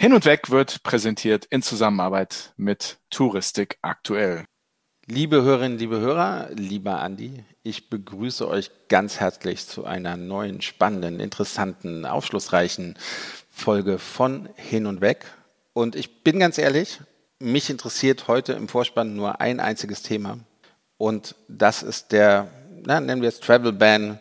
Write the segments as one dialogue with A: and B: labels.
A: Hin und Weg wird präsentiert in Zusammenarbeit mit Touristik aktuell.
B: Liebe Hörerinnen, liebe Hörer, lieber Andi, ich begrüße euch ganz herzlich zu einer neuen, spannenden, interessanten, aufschlussreichen Folge von Hin und Weg. Und ich bin ganz ehrlich, mich interessiert heute im Vorspann nur ein einziges Thema. Und das ist der, na, nennen wir es Travel Ban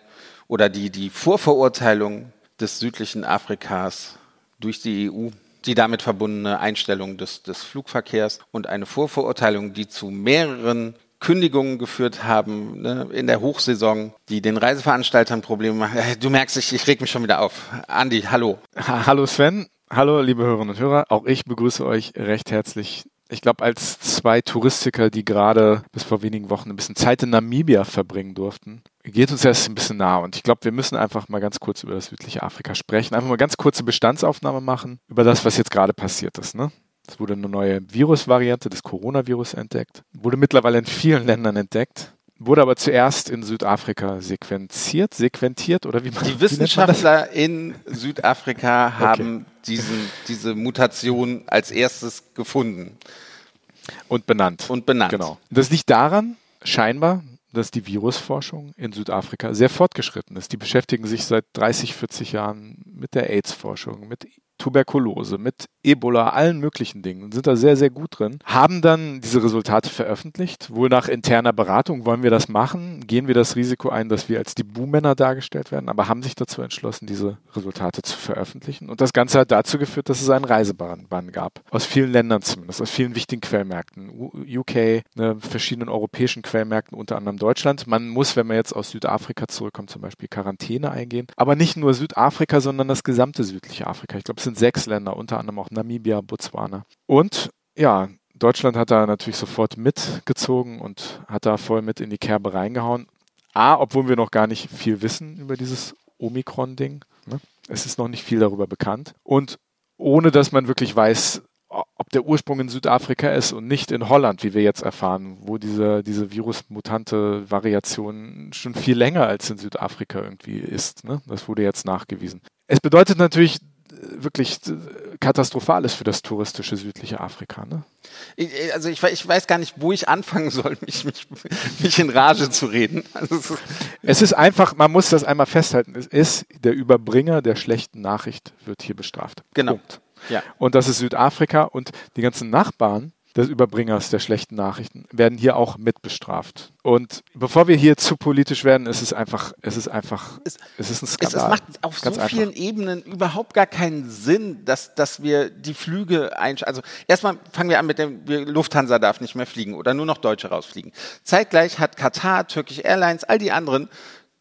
B: oder die, die Vorverurteilung des südlichen Afrikas durch die EU die damit verbundene Einstellung des, des Flugverkehrs und eine Vorverurteilung, die zu mehreren Kündigungen geführt haben ne, in der Hochsaison, die den Reiseveranstaltern Probleme machen. Du merkst, ich, ich reg mich schon wieder auf. Andi, hallo.
A: Hallo Sven, hallo liebe Hörerinnen und Hörer. Auch ich begrüße euch recht herzlich ich glaube, als zwei Touristiker, die gerade bis vor wenigen Wochen ein bisschen Zeit in Namibia verbringen durften, geht uns das ein bisschen nah. Und ich glaube, wir müssen einfach mal ganz kurz über das südliche Afrika sprechen. Einfach mal ganz kurze Bestandsaufnahme machen über das, was jetzt gerade passiert ist. Ne? Es wurde eine neue Virusvariante des Coronavirus entdeckt. Wurde mittlerweile in vielen Ländern entdeckt. Wurde aber zuerst in Südafrika sequenziert, sequentiert oder wie
B: man Die Wissenschaftler in Südafrika haben okay. diesen, diese Mutation als erstes gefunden.
A: Und benannt.
B: Und benannt.
A: Genau. Das liegt daran, scheinbar, dass die Virusforschung in Südafrika sehr fortgeschritten ist. Die beschäftigen sich seit 30, 40 Jahren mit der AIDS-Forschung, mit Tuberkulose, mit Ebola, allen möglichen Dingen sind da sehr, sehr gut drin. Haben dann diese Resultate veröffentlicht. Wohl nach interner Beratung wollen wir das machen, gehen wir das Risiko ein, dass wir als die Buhmänner dargestellt werden, aber haben sich dazu entschlossen, diese Resultate zu veröffentlichen. Und das Ganze hat dazu geführt, dass es einen Reisebann gab. Aus vielen Ländern zumindest, aus vielen wichtigen Quellmärkten. UK, ne, verschiedenen europäischen Quellmärkten, unter anderem Deutschland. Man muss, wenn man jetzt aus Südafrika zurückkommt, zum Beispiel Quarantäne eingehen. Aber nicht nur Südafrika, sondern das gesamte südliche Afrika. Ich glaube, es sind sechs Länder, unter anderem auch Namibia, Botswana. Und ja, Deutschland hat da natürlich sofort mitgezogen und hat da voll mit in die Kerbe reingehauen. A, obwohl wir noch gar nicht viel wissen über dieses Omikron-Ding. Ne? Es ist noch nicht viel darüber bekannt. Und ohne dass man wirklich weiß, ob der Ursprung in Südafrika ist und nicht in Holland, wie wir jetzt erfahren, wo diese, diese virusmutante Variation schon viel länger als in Südafrika irgendwie ist. Ne? Das wurde jetzt nachgewiesen. Es bedeutet natürlich, wirklich katastrophal ist für das touristische südliche Afrika. Ne?
B: Also ich, ich, weiß gar nicht, wo ich anfangen soll, mich, mich, mich in Rage zu reden. Also
A: es ist einfach, man muss das einmal festhalten, es ist der Überbringer der schlechten Nachricht wird hier bestraft.
B: Genau.
A: Punkt. Ja. Und das ist Südafrika und die ganzen Nachbarn des Überbringers der schlechten Nachrichten werden hier auch mitbestraft. Und bevor wir hier zu politisch werden, ist es einfach, es ist einfach,
B: es, es ist ein Skandal. Es, es macht auf Ganz so einfach. vielen Ebenen überhaupt gar keinen Sinn, dass, dass wir die Flüge einschalten. Also erstmal fangen wir an mit dem, Lufthansa darf nicht mehr fliegen oder nur noch Deutsche rausfliegen. Zeitgleich hat Katar, Turkish Airlines, all die anderen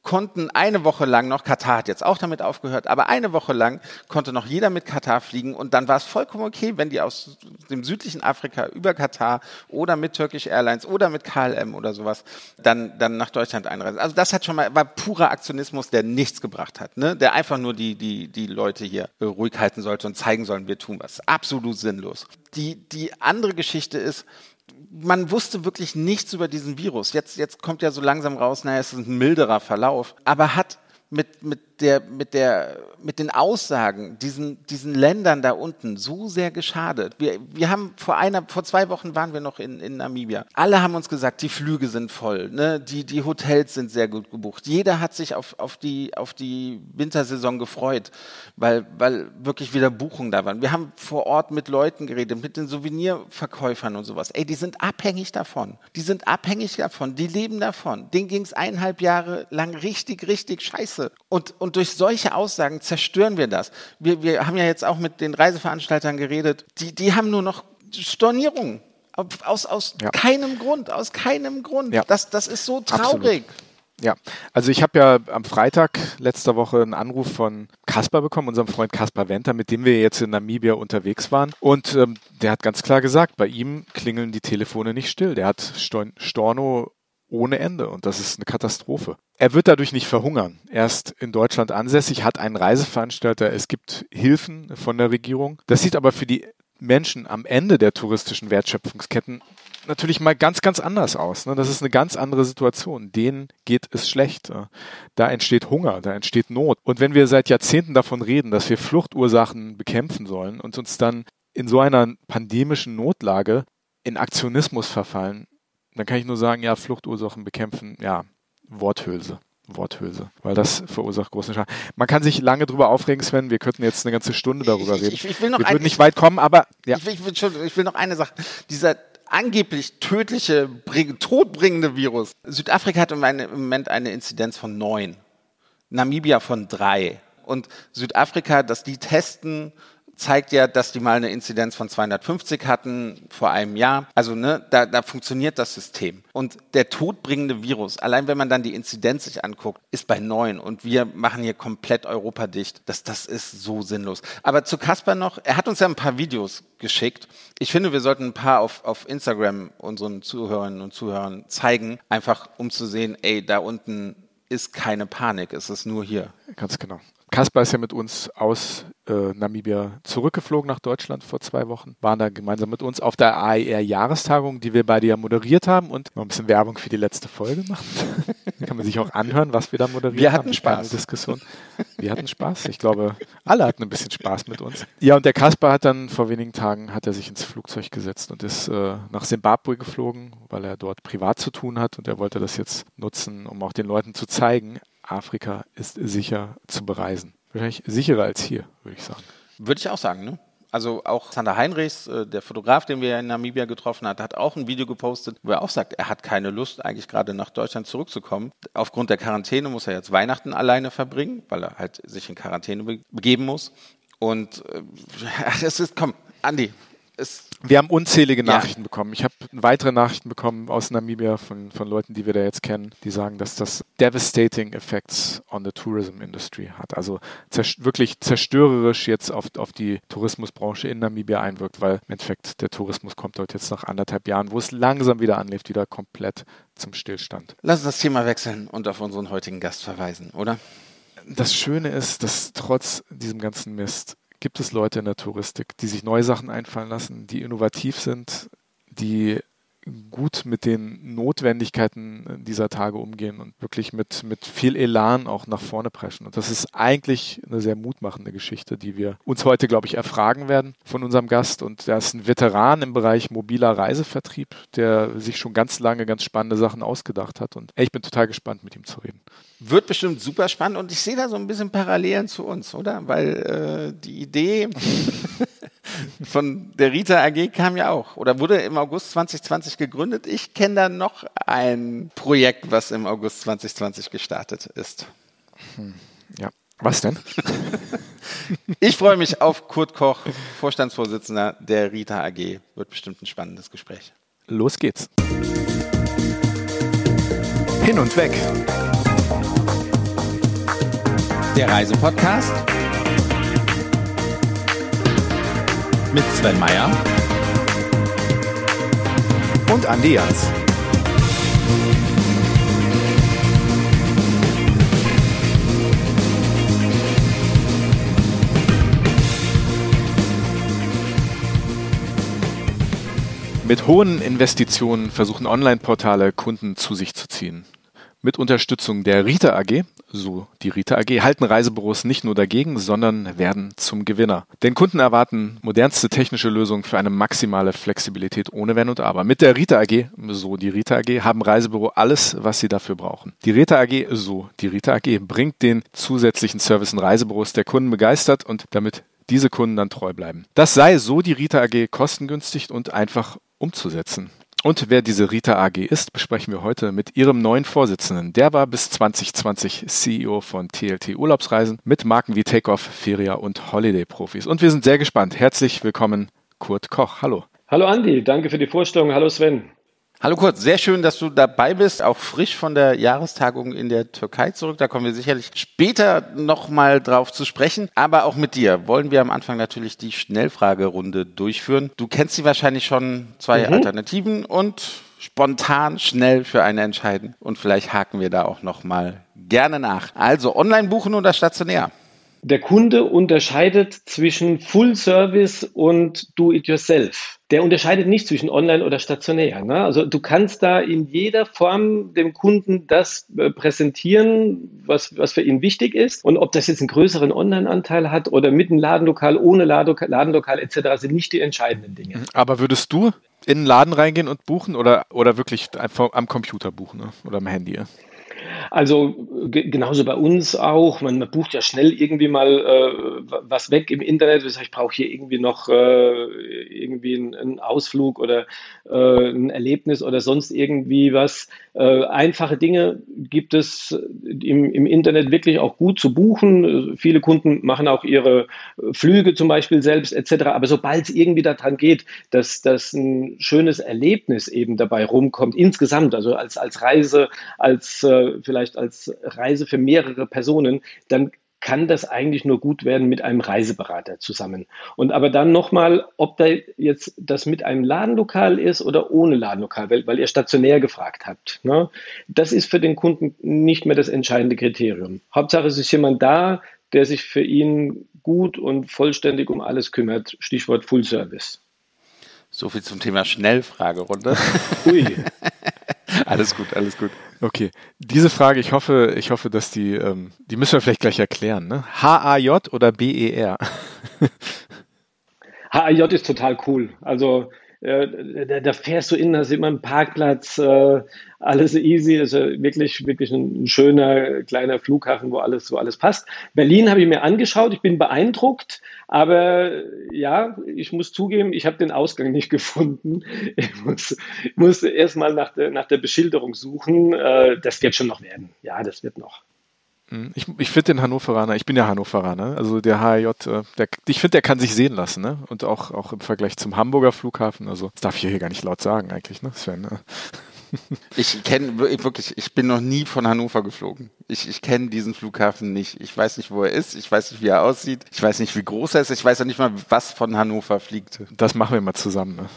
B: konnten eine Woche lang noch, Katar hat jetzt auch damit aufgehört, aber eine Woche lang konnte noch jeder mit Katar fliegen und dann war es vollkommen okay, wenn die aus dem südlichen Afrika über Katar oder mit Turkish Airlines oder mit KLM oder sowas dann, dann nach Deutschland einreisen. Also das hat schon mal, war purer Aktionismus, der nichts gebracht hat, ne? der einfach nur die, die, die Leute hier ruhig halten sollte und zeigen sollen, wir tun was. Absolut sinnlos. Die, die andere Geschichte ist, man wusste wirklich nichts über diesen Virus. Jetzt, jetzt kommt ja so langsam raus, naja, es ist ein milderer Verlauf. Aber hat mit, mit der, mit der, mit den Aussagen diesen, diesen Ländern da unten so sehr geschadet. Wir, wir haben vor einer, vor zwei Wochen waren wir noch in, in Namibia. Alle haben uns gesagt, die Flüge sind voll, ne? die, die Hotels sind sehr gut gebucht. Jeder hat sich auf, auf die, auf die Wintersaison gefreut, weil, weil wirklich wieder Buchungen da waren. Wir haben vor Ort mit Leuten geredet, mit den Souvenirverkäufern und sowas. Ey, die sind abhängig davon. Die sind abhängig davon. Die leben davon. Denen ging es eineinhalb Jahre lang richtig, richtig scheiße. Und, und und durch solche Aussagen zerstören wir das. Wir, wir haben ja jetzt auch mit den Reiseveranstaltern geredet. Die, die haben nur noch Stornierungen. Aus, aus ja. keinem Grund, aus keinem Grund. Ja. Das, das ist so traurig. Absolut.
A: Ja, also ich habe ja am Freitag letzter Woche einen Anruf von Kaspar bekommen, unserem Freund Kaspar Venter, mit dem wir jetzt in Namibia unterwegs waren. Und ähm, der hat ganz klar gesagt, bei ihm klingeln die Telefone nicht still. Der hat Storno ohne Ende und das ist eine Katastrophe. Er wird dadurch nicht verhungern. Er ist in Deutschland ansässig, hat einen Reiseveranstalter, es gibt Hilfen von der Regierung. Das sieht aber für die Menschen am Ende der touristischen Wertschöpfungsketten natürlich mal ganz, ganz anders aus. Ne? Das ist eine ganz andere Situation. Denen geht es schlecht. Da entsteht Hunger, da entsteht Not. Und wenn wir seit Jahrzehnten davon reden, dass wir Fluchtursachen bekämpfen sollen und uns dann in so einer pandemischen Notlage in Aktionismus verfallen, dann kann ich nur sagen, ja, Fluchtursachen bekämpfen, ja, Worthülse. Worthülse, weil das verursacht großen Schaden. Man kann sich lange drüber aufregen, Sven. Wir könnten jetzt eine ganze Stunde darüber
B: ich,
A: reden.
B: Ich, ich, will noch
A: wir würden nicht weit kommen, aber
B: ja. ich, will, ich will noch eine Sache. Dieser angeblich tödliche, todbringende Virus. Südafrika hat im Moment eine Inzidenz von neun, Namibia von drei. Und Südafrika, dass die testen, zeigt ja, dass die mal eine Inzidenz von 250 hatten vor einem Jahr. Also ne, da, da funktioniert das System. Und der todbringende Virus, allein wenn man dann die Inzidenz sich anguckt, ist bei neun und wir machen hier komplett Europa dicht. Das, das ist so sinnlos. Aber zu Kasper noch, er hat uns ja ein paar Videos geschickt. Ich finde, wir sollten ein paar auf, auf Instagram unseren Zuhörerinnen und Zuhörern zeigen, einfach um zu sehen, ey, da unten ist keine Panik, es ist nur hier.
A: Ganz genau. Kaspar ist ja mit uns aus äh, Namibia zurückgeflogen nach Deutschland vor zwei Wochen, waren da gemeinsam mit uns auf der AER-Jahrestagung, die wir beide ja moderiert haben und noch ein bisschen Werbung für die letzte Folge machen. da kann man sich auch anhören, was wir da moderiert
B: wir haben. Wir hatten Spaß.
A: Diskussion. Wir hatten Spaß. Ich glaube, alle hatten ein bisschen Spaß mit uns. Ja, und der Kaspar hat dann vor wenigen Tagen hat er sich ins Flugzeug gesetzt und ist äh, nach Simbabwe geflogen, weil er dort privat zu tun hat und er wollte das jetzt nutzen, um auch den Leuten zu zeigen, Afrika ist sicher zu bereisen. Wahrscheinlich sicherer als hier, würde ich sagen.
B: Würde ich auch sagen, ne? Also auch Sander Heinrichs, äh, der Fotograf, den wir in Namibia getroffen haben, hat auch ein Video gepostet, wo er auch sagt, er hat keine Lust, eigentlich gerade nach Deutschland zurückzukommen. Aufgrund der Quarantäne muss er jetzt Weihnachten alleine verbringen, weil er halt sich in Quarantäne begeben muss. Und äh, es ist, komm, Andi,
A: es wir haben unzählige Nachrichten ja. bekommen. Ich habe weitere Nachrichten bekommen aus Namibia von, von Leuten, die wir da jetzt kennen, die sagen, dass das devastating effects on the tourism industry hat. Also zerst wirklich zerstörerisch jetzt auf, auf die Tourismusbranche in Namibia einwirkt, weil im Endeffekt der Tourismus kommt dort jetzt nach anderthalb Jahren, wo es langsam wieder anlebt, wieder komplett zum Stillstand.
B: Lass uns das Thema wechseln und auf unseren heutigen Gast verweisen, oder?
A: Das Schöne ist, dass trotz diesem ganzen Mist gibt es Leute in der Touristik, die sich neue Sachen einfallen lassen, die innovativ sind, die gut mit den Notwendigkeiten dieser Tage umgehen und wirklich mit, mit viel Elan auch nach vorne preschen. Und das ist eigentlich eine sehr mutmachende Geschichte, die wir uns heute, glaube ich, erfragen werden von unserem Gast. Und er ist ein Veteran im Bereich mobiler Reisevertrieb, der sich schon ganz lange ganz spannende Sachen ausgedacht hat. Und ich bin total gespannt, mit ihm zu reden.
B: Wird bestimmt super spannend und ich sehe da so ein bisschen Parallelen zu uns, oder? Weil äh, die Idee von der Rita AG kam ja auch oder wurde im August 2020 gegründet. Ich kenne da noch ein Projekt, was im August 2020 gestartet ist.
A: Hm, ja. Was denn?
B: ich freue mich auf Kurt Koch, Vorstandsvorsitzender der Rita AG. Wird bestimmt ein spannendes Gespräch.
A: Los geht's.
C: Hin und weg.
B: Der Reisepodcast mit Sven Meyer
C: und Andi Jans.
A: Mit hohen Investitionen versuchen Online-Portale Kunden zu sich zu ziehen. Mit Unterstützung der Rita AG, so die Rita AG, halten Reisebüros nicht nur dagegen, sondern werden zum Gewinner. Denn Kunden erwarten modernste technische Lösungen für eine maximale Flexibilität ohne Wenn und Aber. Mit der Rita AG, so die Rita AG, haben Reisebüro alles, was sie dafür brauchen. Die Rita AG, so die Rita AG, bringt den zusätzlichen Service in Reisebüros der Kunden begeistert und damit diese Kunden dann treu bleiben. Das sei so die Rita AG kostengünstig und einfach umzusetzen. Und wer diese Rita AG ist, besprechen wir heute mit ihrem neuen Vorsitzenden. Der war bis 2020 CEO von TLT Urlaubsreisen mit Marken wie Takeoff, Feria und Holiday Profis. Und wir sind sehr gespannt. Herzlich willkommen, Kurt Koch. Hallo.
D: Hallo Andi, danke für die Vorstellung. Hallo Sven.
B: Hallo Kurt, sehr schön, dass du dabei bist, auch frisch von der Jahrestagung in der Türkei zurück. Da kommen wir sicherlich später nochmal drauf zu sprechen. Aber auch mit dir wollen wir am Anfang natürlich die Schnellfragerunde durchführen. Du kennst sie wahrscheinlich schon, zwei mhm. Alternativen und spontan schnell für eine entscheiden. Und vielleicht haken wir da auch nochmal gerne nach. Also online buchen oder stationär?
D: Der Kunde unterscheidet zwischen Full Service und Do-it-yourself. Der unterscheidet nicht zwischen online oder stationär. Ne? Also du kannst da in jeder Form dem Kunden das äh, präsentieren, was, was für ihn wichtig ist. Und ob das jetzt einen größeren Online-Anteil hat oder mit einem Ladenlokal, ohne Ladenlokal, Ladenlokal etc., sind nicht die entscheidenden Dinge.
A: Aber würdest du in den Laden reingehen und buchen oder, oder wirklich am Computer buchen ne? oder am Handy?
D: Also genauso bei uns auch. Man, man, bucht ja schnell irgendwie mal äh, was weg im Internet. Das heißt, ich brauche hier irgendwie noch äh, irgendwie einen, Ausflug oder äh, ein Erlebnis oder sonst irgendwie was. Äh, einfache Dinge gibt es im, im Internet wirklich auch gut zu buchen. Viele Kunden machen auch ihre Flüge zum Beispiel selbst etc. Aber sobald es irgendwie daran geht, dass, dass ein schönes Erlebnis eben dabei rumkommt, insgesamt, also als, als Reise, als äh, vielleicht als Reise für mehrere Personen, dann kann das eigentlich nur gut werden mit einem Reiseberater zusammen. Und aber dann nochmal, ob da jetzt das mit einem Ladenlokal ist oder ohne Ladenlokal, weil, weil ihr stationär gefragt habt. Ne? Das ist für den Kunden nicht mehr das entscheidende Kriterium. Hauptsache es ist jemand da, der sich für ihn gut und vollständig um alles kümmert. Stichwort Full Service.
B: So viel zum Thema Schnellfragerunde. Ui. alles gut, alles gut.
A: Okay, diese Frage, ich hoffe, ich hoffe, dass die, ähm, die müssen wir vielleicht gleich erklären. Ne? H-A-J oder B-E-R?
D: H-A-J ist total cool. Also äh, da, da, fährst du in, da sieht man einen Parkplatz, äh, alles easy, ist also wirklich, wirklich ein, ein, schöner kleiner Flughafen, wo alles, wo alles passt. Berlin habe ich mir angeschaut, ich bin beeindruckt, aber ja, ich muss zugeben, ich habe den Ausgang nicht gefunden. Ich muss, muss erstmal nach der, nach der Beschilderung suchen. Äh, das wird schon noch werden. Ja, das wird noch.
A: Hm, ich, ich finde den Hannoveraner, ich bin ja Hannoveraner, also der HJ, äh, der, ich finde, der kann sich sehen lassen, ne? Und auch, auch im Vergleich zum Hamburger Flughafen, also das darf ich hier gar nicht laut sagen eigentlich, ne? Sven, ne?
B: Ich kenne wirklich, ich bin noch nie von Hannover geflogen. Ich, ich kenne diesen Flughafen nicht. Ich weiß nicht, wo er ist. Ich weiß nicht, wie er aussieht. Ich weiß nicht, wie groß er ist. Ich weiß auch nicht mal, was von Hannover fliegt.
A: Das machen wir mal zusammen. Ne?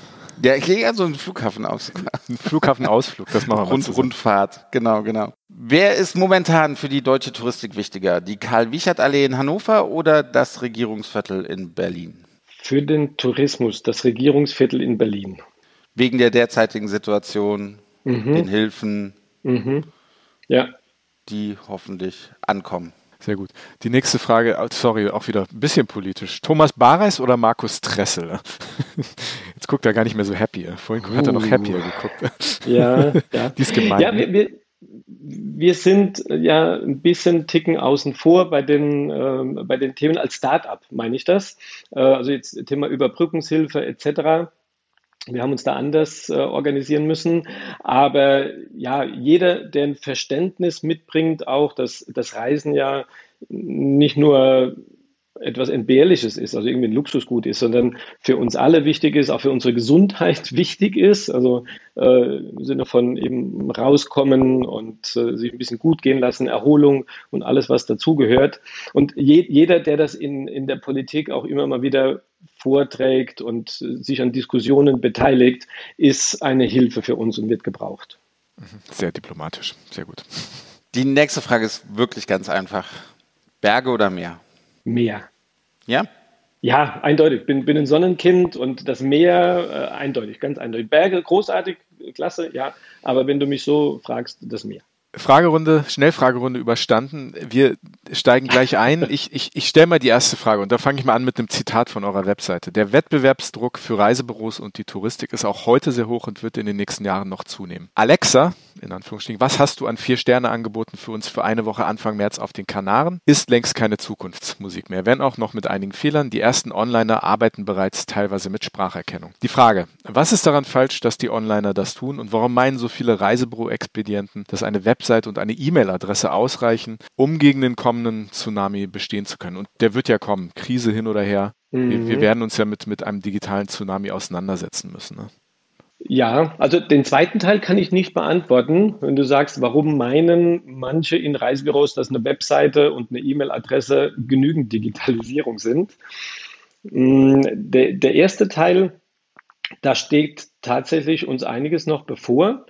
B: Ja, ich gehe ja so einen Flughafenausflug.
A: Ein Flughafenausflug, das machen wir
B: Rund, mal Rundfahrt, genau, genau. Wer ist momentan für die deutsche Touristik wichtiger? Die Karl-Wiechert-Allee in Hannover oder das Regierungsviertel in Berlin?
D: Für den Tourismus, das Regierungsviertel in Berlin.
B: Wegen der derzeitigen Situation, mhm. den Hilfen,
D: mhm. ja.
B: die hoffentlich ankommen.
A: Sehr gut. Die nächste Frage, sorry, auch wieder ein bisschen politisch. Thomas Bareis oder Markus Tressel? Jetzt guckt er gar nicht mehr so happy. Vorhin uh. hat er noch uh. happier geguckt.
D: Ja, ja. Die ist gemein. Ja, wir, wir, wir sind ja ein bisschen ticken außen vor bei den, äh, bei den Themen als Start-up, meine ich das. Äh, also jetzt Thema Überbrückungshilfe etc. Wir haben uns da anders äh, organisieren müssen. Aber ja, jeder, der ein Verständnis mitbringt, auch, dass das Reisen ja nicht nur etwas Entbehrliches ist, also irgendwie ein Luxusgut ist, sondern für uns alle wichtig ist, auch für unsere Gesundheit wichtig ist, also äh, im Sinne von eben rauskommen und äh, sich ein bisschen gut gehen lassen, Erholung und alles, was dazugehört. Und je, jeder, der das in, in der Politik auch immer mal wieder vorträgt und sich an Diskussionen beteiligt, ist eine Hilfe für uns und wird gebraucht.
A: Mhm. Sehr diplomatisch, sehr gut.
B: Die nächste Frage ist wirklich ganz einfach. Berge oder Meer?
D: Meer.
B: Ja?
D: Ja, eindeutig. Bin, bin ein Sonnenkind und das Meer äh, eindeutig, ganz eindeutig. Berge, großartig, klasse, ja. Aber wenn du mich so fragst, das Meer.
A: Fragerunde, Schnellfragerunde überstanden. Wir steigen gleich ein. Ich, ich, ich stelle mal die erste Frage und da fange ich mal an mit einem Zitat von eurer Webseite. Der Wettbewerbsdruck für Reisebüros und die Touristik ist auch heute sehr hoch und wird in den nächsten Jahren noch zunehmen. Alexa, in Anführungsstrichen, was hast du an vier Sterne angeboten für uns für eine Woche Anfang März auf den Kanaren? Ist längst keine Zukunftsmusik mehr, wenn auch noch mit einigen Fehlern. Die ersten Onliner arbeiten bereits teilweise mit Spracherkennung. Die Frage, was ist daran falsch, dass die Onliner das tun und warum meinen so viele Reisebüro-Expedienten, dass eine Web Website und eine E-Mail-Adresse ausreichen, um gegen den kommenden Tsunami bestehen zu können. Und der wird ja kommen, Krise hin oder her. Mhm. Wir, wir, mhm. werden uns ja mit, mit einem digitalen Tsunami auseinandersetzen müssen. Ne?
D: Ja, also den zweiten Teil kann ich nicht beantworten. Wenn du sagst, warum meinen manche in Reisebüros, dass eine Webseite und eine E-Mail-Adresse genügend Digitalisierung sind. Mm, der, der erste Teil, da steht tatsächlich uns einiges noch bevor.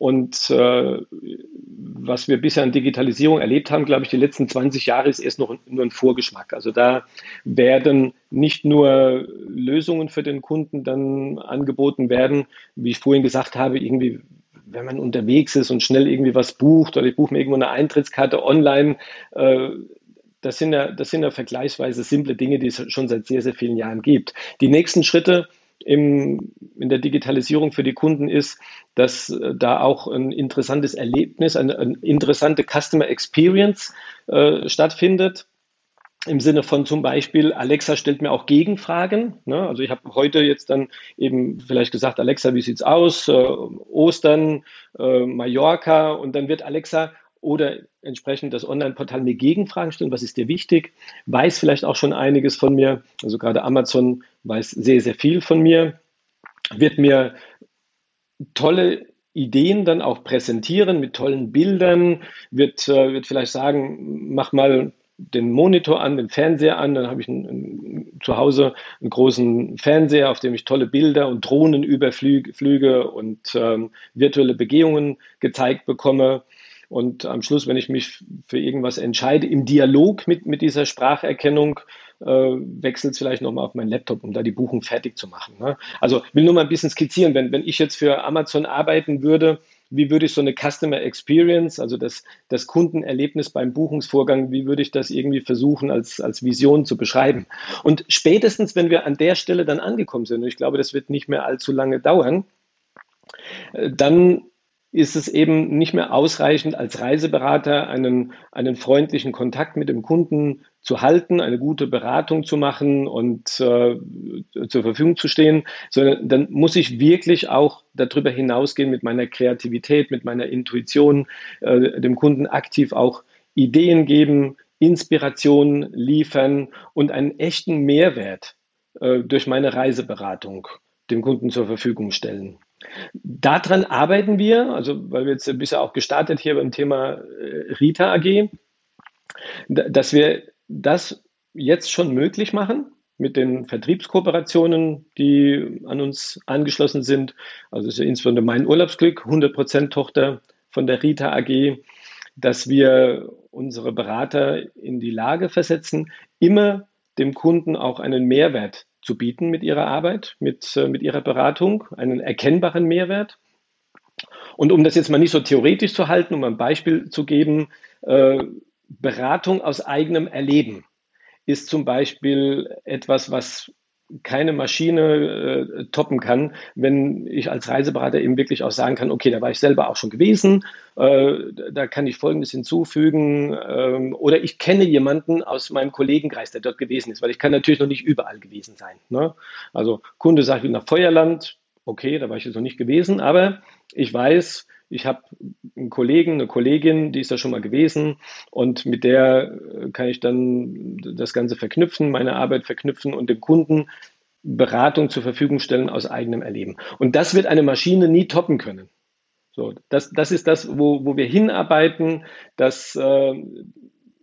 D: Und äh, was wir bisher an Digitalisierung erlebt haben, glaube ich, die letzten 20 Jahre ist erst noch nur ein Vorgeschmack. Also da werden nicht nur Lösungen für den Kunden dann angeboten werden, wie ich vorhin gesagt habe, irgendwie wenn man unterwegs ist und schnell irgendwie was bucht oder ich buche mir irgendwo eine Eintrittskarte online, äh, das sind ja, das sind ja vergleichsweise simple Dinge, die es schon seit sehr, sehr vielen Jahren gibt. Die nächsten Schritte im, in der Digitalisierung für die Kunden ist, dass äh, da auch ein interessantes Erlebnis, eine, eine interessante Customer Experience äh, stattfindet. Im Sinne von zum Beispiel, Alexa stellt mir auch Gegenfragen. Ne? Also ich habe heute jetzt dann eben vielleicht gesagt, Alexa, wie sieht's aus? Äh, Ostern, äh, Mallorca und dann wird Alexa oder entsprechend das Online-Portal mir Gegenfragen stellen, was ist dir wichtig, weiß vielleicht auch schon einiges von mir, also gerade Amazon weiß sehr, sehr viel von mir, wird mir tolle Ideen dann auch präsentieren mit tollen Bildern, wird, äh, wird vielleicht sagen, mach mal den Monitor an, den Fernseher an, dann habe ich ein, ein, zu Hause einen großen Fernseher, auf dem ich tolle Bilder und Drohnenüberflüge und ähm, virtuelle Begehungen gezeigt bekomme. Und am Schluss, wenn ich mich für irgendwas entscheide, im Dialog mit, mit dieser Spracherkennung, äh, wechselt es vielleicht nochmal auf meinen Laptop, um da die Buchung fertig zu machen. Ne? Also will nur mal ein bisschen skizzieren, wenn, wenn ich jetzt für Amazon arbeiten würde, wie würde ich so eine Customer Experience, also das, das Kundenerlebnis beim Buchungsvorgang, wie würde ich das irgendwie versuchen als, als Vision zu beschreiben? Und spätestens, wenn wir an der Stelle dann angekommen sind, und ich glaube, das wird nicht mehr allzu lange dauern, äh, dann ist es eben nicht mehr ausreichend, als Reiseberater einen, einen freundlichen Kontakt mit dem Kunden zu halten, eine gute Beratung zu machen und äh, zur Verfügung zu stehen, sondern dann muss ich wirklich auch darüber hinausgehen mit meiner Kreativität, mit meiner Intuition, äh, dem Kunden aktiv auch Ideen geben, Inspiration liefern und einen echten Mehrwert äh, durch meine Reiseberatung dem Kunden zur Verfügung stellen. Daran arbeiten wir, also weil wir jetzt bisher auch gestartet hier beim Thema äh, Rita AG, dass wir das jetzt schon möglich machen mit den Vertriebskooperationen, die an uns angeschlossen sind. Also ist ja insbesondere mein Urlaubsglück, 100% Tochter von der Rita AG, dass wir unsere Berater in die Lage versetzen, immer dem Kunden auch einen Mehrwert zu bieten mit ihrer Arbeit, mit, äh, mit ihrer Beratung, einen erkennbaren Mehrwert. Und um das jetzt mal nicht so theoretisch zu halten, um ein Beispiel zu geben, äh, Beratung aus eigenem Erleben ist zum Beispiel etwas, was keine Maschine äh, toppen kann, wenn ich als Reiseberater eben wirklich auch sagen kann, okay, da war ich selber auch schon gewesen, äh, da kann ich Folgendes hinzufügen ähm, oder ich kenne jemanden aus meinem Kollegenkreis, der dort gewesen ist, weil ich kann natürlich noch nicht überall gewesen sein. Ne? Also Kunde sagt nach Feuerland, okay, da war ich jetzt noch nicht gewesen, aber ich weiß, ich habe einen Kollegen, eine Kollegin, die ist da schon mal gewesen und mit der äh, kann ich dann das Ganze verknüpfen, meine Arbeit verknüpfen und dem Kunden Beratung zur Verfügung stellen aus eigenem Erleben. Und das wird eine Maschine nie toppen können. So, das, das ist das, wo, wo wir hinarbeiten, dass äh,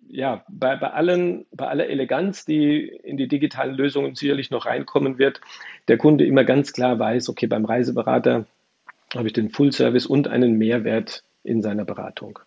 D: ja, bei, bei, allen, bei aller Eleganz, die in die digitalen Lösungen sicherlich noch reinkommen wird, der Kunde immer ganz klar weiß, okay, beim Reiseberater habe ich den Full Service und einen Mehrwert in seiner Beratung.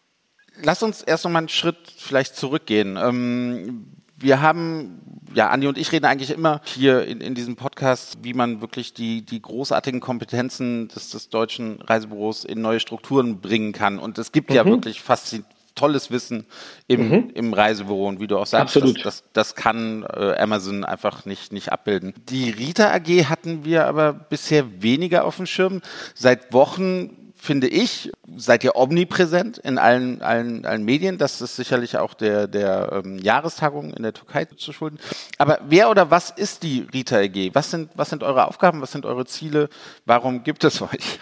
B: Lass uns erst noch mal einen Schritt vielleicht zurückgehen. Ähm, wir haben, ja, Andi und ich reden eigentlich immer hier in, in diesem Podcast, wie man wirklich die, die großartigen Kompetenzen des, des deutschen Reisebüros in neue Strukturen bringen kann. Und es gibt mhm. ja wirklich faszin tolles Wissen im, mhm. im Reisebüro und wie du auch sagst, das, das, das, kann äh, Amazon einfach nicht, nicht abbilden. Die Rita AG hatten wir aber bisher weniger auf dem Schirm. Seit Wochen finde ich, seid ihr omnipräsent in allen, allen, allen Medien. Das ist sicherlich auch der, der ähm, Jahrestagung in der Türkei zu schulden. Aber wer oder was ist die Rita AG? Was sind, was sind eure Aufgaben? Was sind eure Ziele? Warum gibt es euch?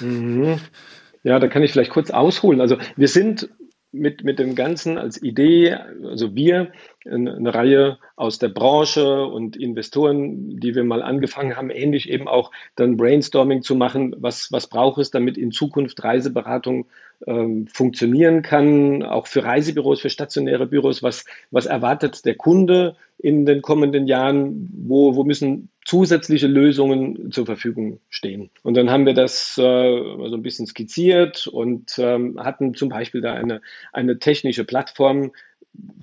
D: Mhm. Ja, da kann ich vielleicht kurz ausholen. Also wir sind mit, mit dem Ganzen als Idee, also wir, eine Reihe aus der Branche und Investoren, die wir mal angefangen haben, ähnlich eben auch dann Brainstorming zu machen, was, was braucht es, damit in Zukunft Reiseberatung ähm, funktionieren kann, auch für Reisebüros, für stationäre Büros, was, was erwartet der Kunde in den kommenden Jahren, wo, wo müssen zusätzliche Lösungen zur Verfügung stehen. Und dann haben wir das äh, so ein bisschen skizziert und ähm, hatten zum Beispiel da eine, eine technische Plattform,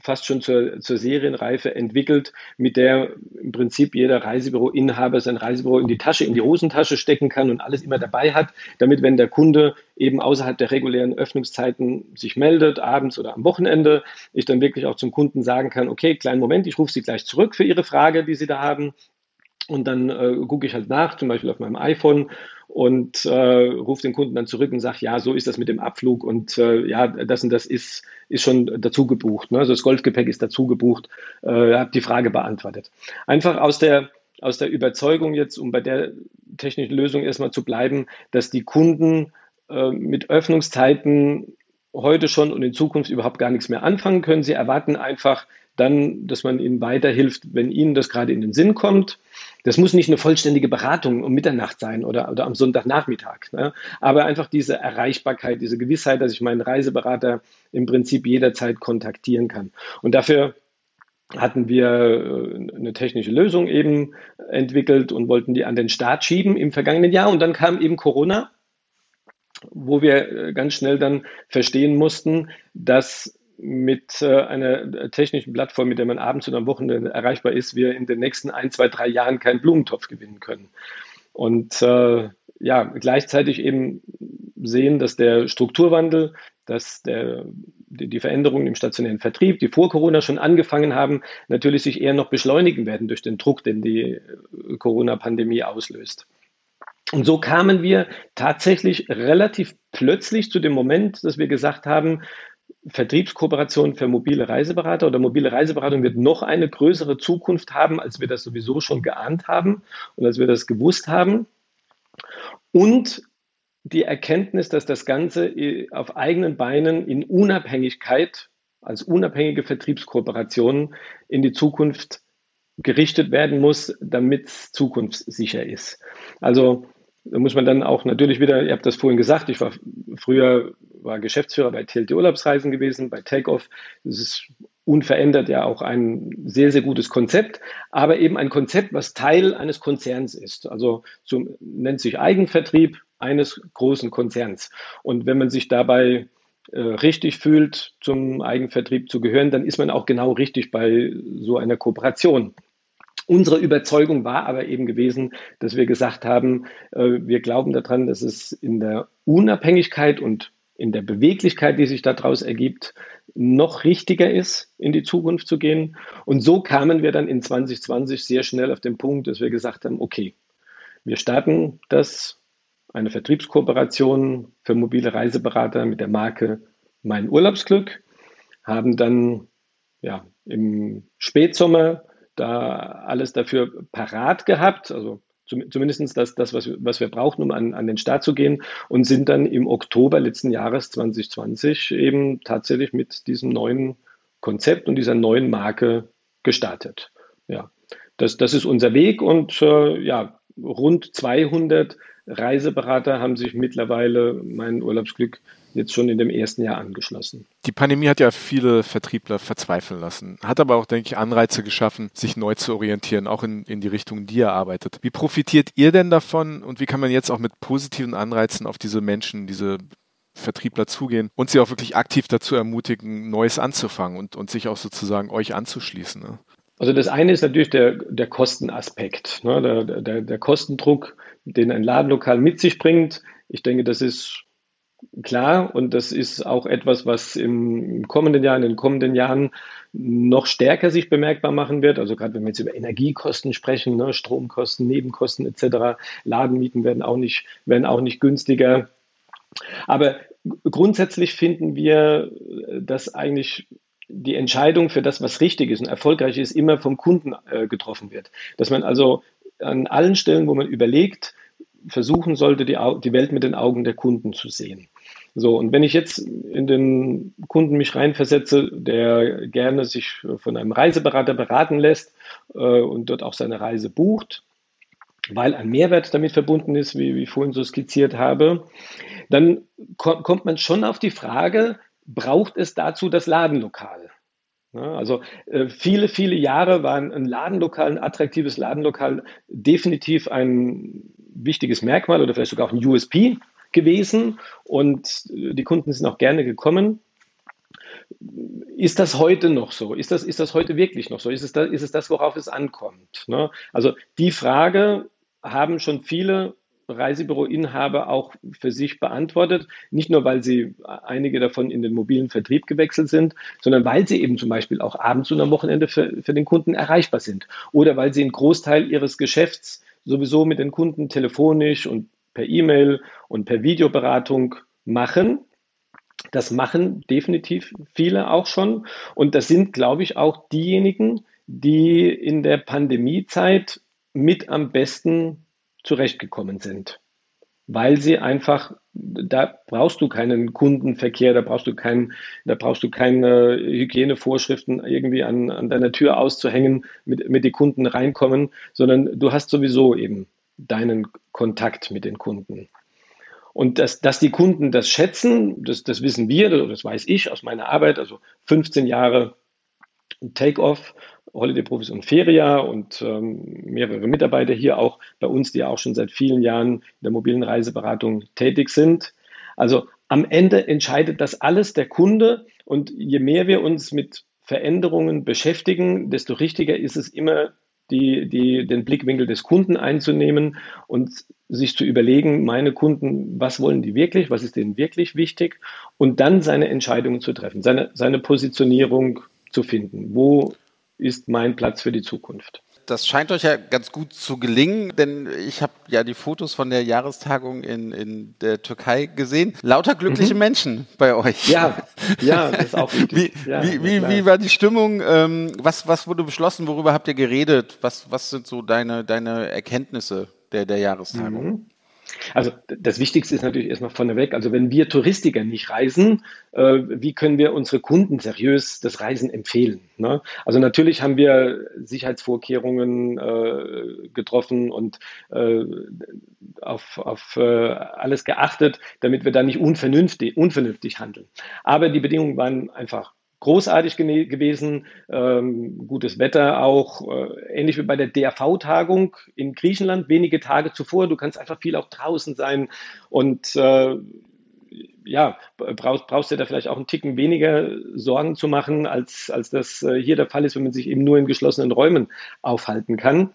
D: fast schon zur, zur Serienreife entwickelt, mit der im Prinzip jeder Reisebüroinhaber sein Reisebüro in die Tasche, in die Hosentasche stecken kann und alles immer dabei hat, damit, wenn der Kunde eben außerhalb der regulären Öffnungszeiten sich meldet, abends oder am Wochenende, ich dann wirklich auch zum Kunden sagen kann, okay, kleinen Moment, ich rufe Sie gleich zurück für Ihre Frage, die Sie da haben. Und dann äh, gucke ich halt nach, zum Beispiel auf meinem iPhone und äh, rufe den Kunden dann zurück und sage, ja, so ist das mit dem Abflug und äh, ja, das und das ist, ist schon dazu gebucht. Ne? Also das Golfgepäck ist dazu gebucht. Äh, habe die Frage beantwortet. Einfach aus der, aus der Überzeugung jetzt, um bei der technischen Lösung erstmal zu bleiben, dass die Kunden äh, mit Öffnungszeiten heute schon und in Zukunft überhaupt gar nichts mehr anfangen können. Sie erwarten einfach dann, dass man ihnen weiterhilft, wenn ihnen das gerade in den Sinn kommt. Das muss nicht eine vollständige Beratung um Mitternacht sein oder, oder am Sonntagnachmittag. Ne? Aber einfach diese Erreichbarkeit, diese Gewissheit, dass ich meinen Reiseberater im Prinzip jederzeit kontaktieren kann. Und dafür hatten wir äh, eine technische Lösung eben entwickelt und wollten die an den Start schieben im vergangenen Jahr. Und dann kam eben Corona, wo wir äh, ganz schnell dann verstehen mussten, dass mit äh, einer technischen Plattform, mit der man abends und am Wochenende erreichbar ist, wir in den nächsten ein, zwei, drei Jahren keinen Blumentopf gewinnen können. Und äh, ja, gleichzeitig eben sehen, dass der Strukturwandel, dass der, die, die Veränderungen im stationären Vertrieb, die vor Corona schon angefangen haben, natürlich sich eher noch beschleunigen werden durch den Druck, den die äh, Corona-Pandemie auslöst. Und so kamen wir tatsächlich relativ plötzlich zu dem Moment, dass wir gesagt haben, Vertriebskooperation für mobile Reiseberater oder mobile Reiseberatung wird noch eine größere Zukunft haben, als wir das sowieso schon geahnt haben und als wir das gewusst haben. Und die Erkenntnis, dass das Ganze auf eigenen Beinen in Unabhängigkeit, als unabhängige Vertriebskooperation in die Zukunft gerichtet werden muss, damit es zukunftssicher ist. Also da muss man dann auch natürlich wieder, ihr habt das vorhin gesagt, ich war früher war Geschäftsführer bei TLT Urlaubsreisen gewesen, bei Takeoff. Das ist unverändert ja auch ein sehr, sehr gutes Konzept, aber eben ein Konzept, was Teil eines Konzerns ist. Also so nennt sich Eigenvertrieb eines großen Konzerns. Und wenn man sich dabei äh, richtig fühlt, zum Eigenvertrieb zu gehören, dann ist man auch genau richtig bei so einer Kooperation. Unsere Überzeugung war aber eben gewesen, dass wir gesagt haben, äh, wir glauben daran, dass es in der Unabhängigkeit und in der Beweglichkeit, die sich daraus ergibt, noch richtiger ist, in die Zukunft zu gehen. Und so kamen wir dann in 2020 sehr schnell auf den Punkt, dass wir gesagt haben, okay, wir starten das, eine Vertriebskooperation für mobile Reiseberater mit der Marke Mein Urlaubsglück, haben dann ja, im Spätsommer da alles dafür parat gehabt, also zumindest das, das was, was wir brauchen, um an, an den Start zu gehen und sind dann im Oktober letzten Jahres 2020 eben tatsächlich mit diesem neuen Konzept und dieser neuen Marke gestartet. Ja, das, das ist unser Weg und äh, ja, rund 200 Reiseberater haben sich mittlerweile mein Urlaubsglück jetzt schon in dem ersten Jahr angeschlossen.
A: Die Pandemie hat ja viele Vertriebler verzweifeln lassen, hat aber auch, denke ich, Anreize geschaffen, sich neu zu orientieren, auch in, in die Richtung, die ihr arbeitet. Wie profitiert ihr denn davon und wie kann man jetzt auch mit positiven Anreizen auf diese Menschen, diese Vertriebler zugehen und sie auch wirklich aktiv dazu ermutigen, Neues anzufangen und, und sich auch sozusagen euch anzuschließen? Ne?
D: Also das eine ist natürlich der, der Kostenaspekt, ne? der, der, der Kostendruck, den ein Ladenlokal mit sich bringt. Ich denke, das ist klar und das ist auch etwas, was im kommenden Jahr, in den kommenden Jahren noch stärker sich bemerkbar machen wird. Also gerade wenn wir jetzt über Energiekosten sprechen, ne, Stromkosten, Nebenkosten etc., Ladenmieten werden auch nicht, werden auch nicht günstiger. Aber grundsätzlich finden wir, dass eigentlich die Entscheidung für das, was richtig ist und erfolgreich ist, immer vom Kunden äh, getroffen wird. Dass man also an allen Stellen, wo man überlegt, versuchen sollte, die, die Welt mit den Augen der Kunden zu sehen. So, und wenn ich jetzt in den Kunden mich reinversetze, der gerne sich von einem Reiseberater beraten lässt äh, und dort auch seine Reise bucht, weil ein Mehrwert damit verbunden ist, wie, wie ich vorhin so skizziert habe, dann ko kommt man schon auf die Frage, braucht es dazu das Ladenlokal? Also äh, viele, viele Jahre war ein Ladenlokal, ein attraktives Ladenlokal definitiv ein wichtiges Merkmal oder vielleicht sogar auch ein USP gewesen und äh, die Kunden sind auch gerne gekommen. Ist das heute noch so? Ist das, ist das heute wirklich noch so? Ist es, da, ist es das, worauf es ankommt? Ne? Also die Frage haben schon viele Reisebüroinhaber auch für sich beantwortet. Nicht nur, weil sie einige davon in den mobilen Vertrieb gewechselt sind, sondern weil sie eben zum Beispiel auch abends und am Wochenende für, für den Kunden erreichbar sind. Oder weil sie einen Großteil ihres Geschäfts sowieso mit den Kunden telefonisch und per E-Mail und per Videoberatung machen. Das machen definitiv viele auch schon. Und das sind, glaube ich, auch diejenigen, die in der Pandemiezeit mit am besten zurechtgekommen sind. Weil sie einfach, da brauchst du keinen Kundenverkehr, da brauchst du kein, da brauchst du keine Hygienevorschriften irgendwie an, an deiner Tür auszuhängen, mit, mit die Kunden reinkommen, sondern du hast sowieso eben deinen Kontakt mit den Kunden. Und dass, dass die Kunden das schätzen, das, das wissen wir, das weiß ich aus meiner Arbeit, also 15 Jahre Take-off Holiday Profis und Feria und ähm, mehrere Mitarbeiter hier auch bei uns, die auch schon seit vielen Jahren in der mobilen Reiseberatung tätig sind. Also am Ende entscheidet das alles der Kunde und je mehr wir uns mit Veränderungen beschäftigen, desto richtiger ist es immer, die, die, den Blickwinkel des Kunden einzunehmen und sich zu überlegen, meine Kunden, was wollen die wirklich, was ist denen wirklich wichtig und dann seine Entscheidungen zu treffen, seine, seine Positionierung zu finden. Wo ist mein Platz für die Zukunft.
B: Das scheint euch ja ganz gut zu gelingen, denn ich habe ja die Fotos von der Jahrestagung in, in der Türkei gesehen. Lauter glückliche mhm. Menschen bei euch.
D: Ja, ja, das ist auch
B: wichtig. Wie, ja, wie, wie, wie, war die Stimmung? Ähm, was, was wurde beschlossen? Worüber habt ihr geredet? Was, was sind so deine, deine Erkenntnisse der, der Jahrestagung? Mhm.
D: Also das Wichtigste ist natürlich erstmal vorneweg, also wenn wir Touristiker nicht reisen, äh, wie können wir unsere Kunden seriös das Reisen empfehlen? Ne? Also natürlich haben wir Sicherheitsvorkehrungen äh, getroffen und äh, auf, auf äh, alles geachtet, damit wir da nicht unvernünftig, unvernünftig handeln. Aber die Bedingungen waren einfach großartig gewesen, ähm, gutes Wetter auch, äh, ähnlich wie bei der DRV-Tagung in Griechenland, wenige Tage zuvor. Du kannst einfach viel auch draußen sein und äh, ja, brauchst, brauchst du da vielleicht auch einen Ticken weniger Sorgen zu machen, als, als das äh, hier der Fall ist, wenn man sich eben nur in geschlossenen Räumen aufhalten kann.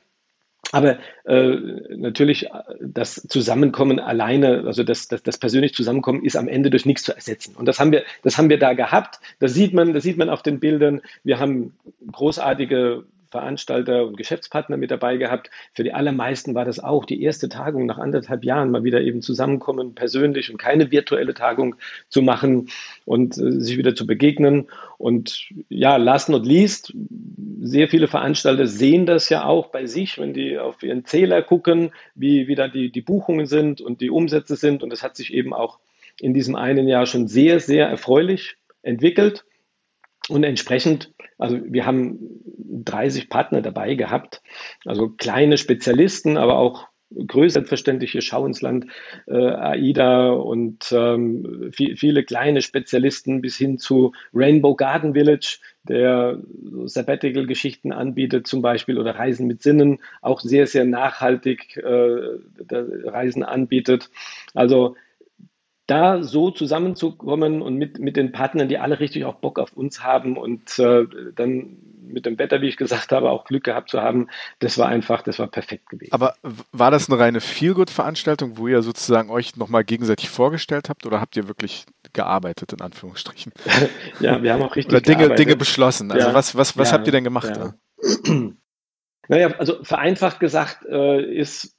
D: Aber äh, natürlich das Zusammenkommen alleine, also das, das, das persönliche Zusammenkommen ist am Ende durch nichts zu ersetzen. Und das haben wir, das haben wir da gehabt. Das sieht man, das sieht man auf den Bildern. Wir haben großartige Veranstalter und Geschäftspartner mit dabei gehabt. Für die allermeisten war das auch die erste Tagung nach anderthalb Jahren, mal wieder eben zusammenkommen, persönlich und keine virtuelle Tagung zu machen und äh, sich wieder zu begegnen. Und ja, last not least, sehr viele Veranstalter sehen das ja auch bei sich, wenn die auf ihren Zähler gucken, wie, wie da die, die Buchungen sind und die Umsätze sind. Und das hat sich eben auch in diesem einen Jahr schon sehr, sehr erfreulich entwickelt. Und entsprechend, also wir haben 30 Partner dabei gehabt, also kleine Spezialisten, aber auch größer selbstverständliche Schau ins Land, äh, AIDA und ähm, viel, viele kleine Spezialisten bis hin zu Rainbow Garden Village, der Sabbatical-Geschichten anbietet zum Beispiel oder Reisen mit Sinnen, auch sehr, sehr nachhaltig äh, Reisen anbietet. Also da so zusammenzukommen und mit, mit den Partnern, die alle richtig auch Bock auf uns haben und äh, dann mit dem Wetter, wie ich gesagt habe, auch Glück gehabt zu haben, das war einfach, das war perfekt gewesen.
A: Aber war das eine reine Feelgood-Veranstaltung, wo ihr sozusagen euch nochmal gegenseitig vorgestellt habt oder habt ihr wirklich gearbeitet, in Anführungsstrichen?
D: ja, wir haben auch richtig
A: Oder Dinge, Dinge beschlossen. Also ja, was, was, was ja, habt ihr denn gemacht ja.
D: da? Naja, also vereinfacht gesagt äh, ist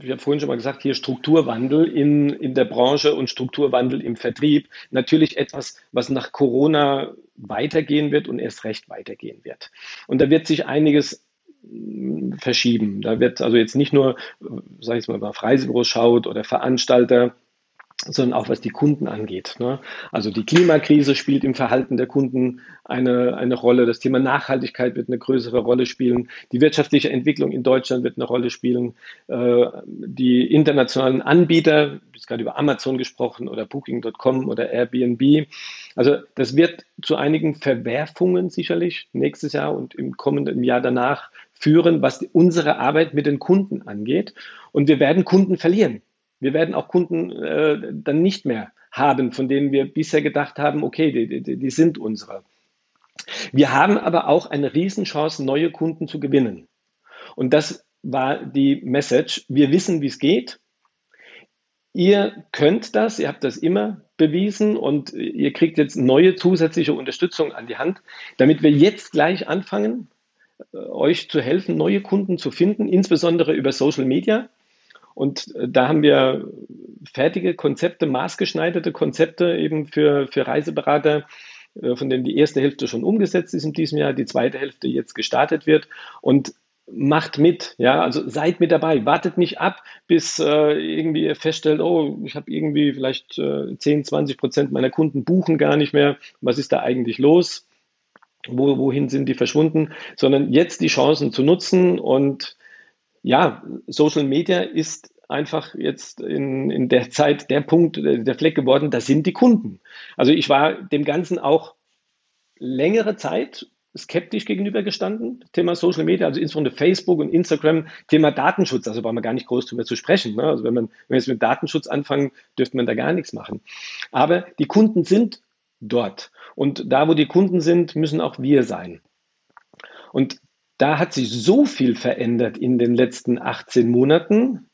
D: ich habe vorhin schon mal gesagt, hier Strukturwandel in, in der Branche und Strukturwandel im Vertrieb. Natürlich etwas, was nach Corona weitergehen wird und erst recht weitergehen wird. Und da wird sich einiges mm, verschieben. Da wird also jetzt nicht nur, sage ich mal, auf Reisebüros schaut oder Veranstalter, sondern auch was die Kunden angeht. Ne? Also die Klimakrise spielt im Verhalten der Kunden eine, eine Rolle. Das Thema Nachhaltigkeit wird eine größere Rolle spielen. Die wirtschaftliche Entwicklung in Deutschland wird eine Rolle spielen. Äh, die internationalen Anbieter, ich habe gerade über Amazon gesprochen oder Booking.com oder Airbnb. Also das wird zu einigen Verwerfungen sicherlich nächstes Jahr und im kommenden Jahr danach führen, was unsere Arbeit mit den Kunden angeht. Und wir werden Kunden verlieren. Wir werden auch Kunden äh, dann nicht mehr haben, von denen wir bisher gedacht haben, okay, die, die, die sind unsere. Wir haben aber auch eine Riesenchance, neue Kunden zu gewinnen. Und das war die Message. Wir wissen, wie es geht. Ihr könnt das, ihr habt das immer bewiesen und ihr kriegt jetzt neue zusätzliche Unterstützung an die Hand, damit wir jetzt gleich anfangen, äh, euch zu helfen, neue Kunden zu finden, insbesondere über Social Media. Und äh, da haben wir fertige Konzepte, maßgeschneiderte Konzepte eben für, für Reiseberater, äh, von denen die erste Hälfte schon umgesetzt ist in diesem Jahr, die zweite Hälfte jetzt gestartet wird. Und macht mit, ja, also seid mit dabei, wartet nicht ab, bis äh, irgendwie ihr feststellt, oh, ich habe irgendwie vielleicht äh, 10, 20 Prozent meiner Kunden buchen gar nicht mehr, was ist da eigentlich los, Wo, wohin sind die verschwunden, sondern jetzt die Chancen zu nutzen und ja, Social Media ist einfach jetzt in, in der Zeit der Punkt, der Fleck geworden, das sind die Kunden. Also ich war dem Ganzen auch längere Zeit skeptisch gegenübergestanden, Thema Social Media, also insbesondere Facebook und Instagram, Thema Datenschutz, also brauchen wir gar nicht groß drüber zu sprechen. Ne? Also wenn man, wenn jetzt mit Datenschutz anfangen, dürfte man da gar nichts machen. Aber die Kunden sind dort. Und da, wo die Kunden sind, müssen auch wir sein. Und da hat sich so viel verändert in den letzten 18 Monaten.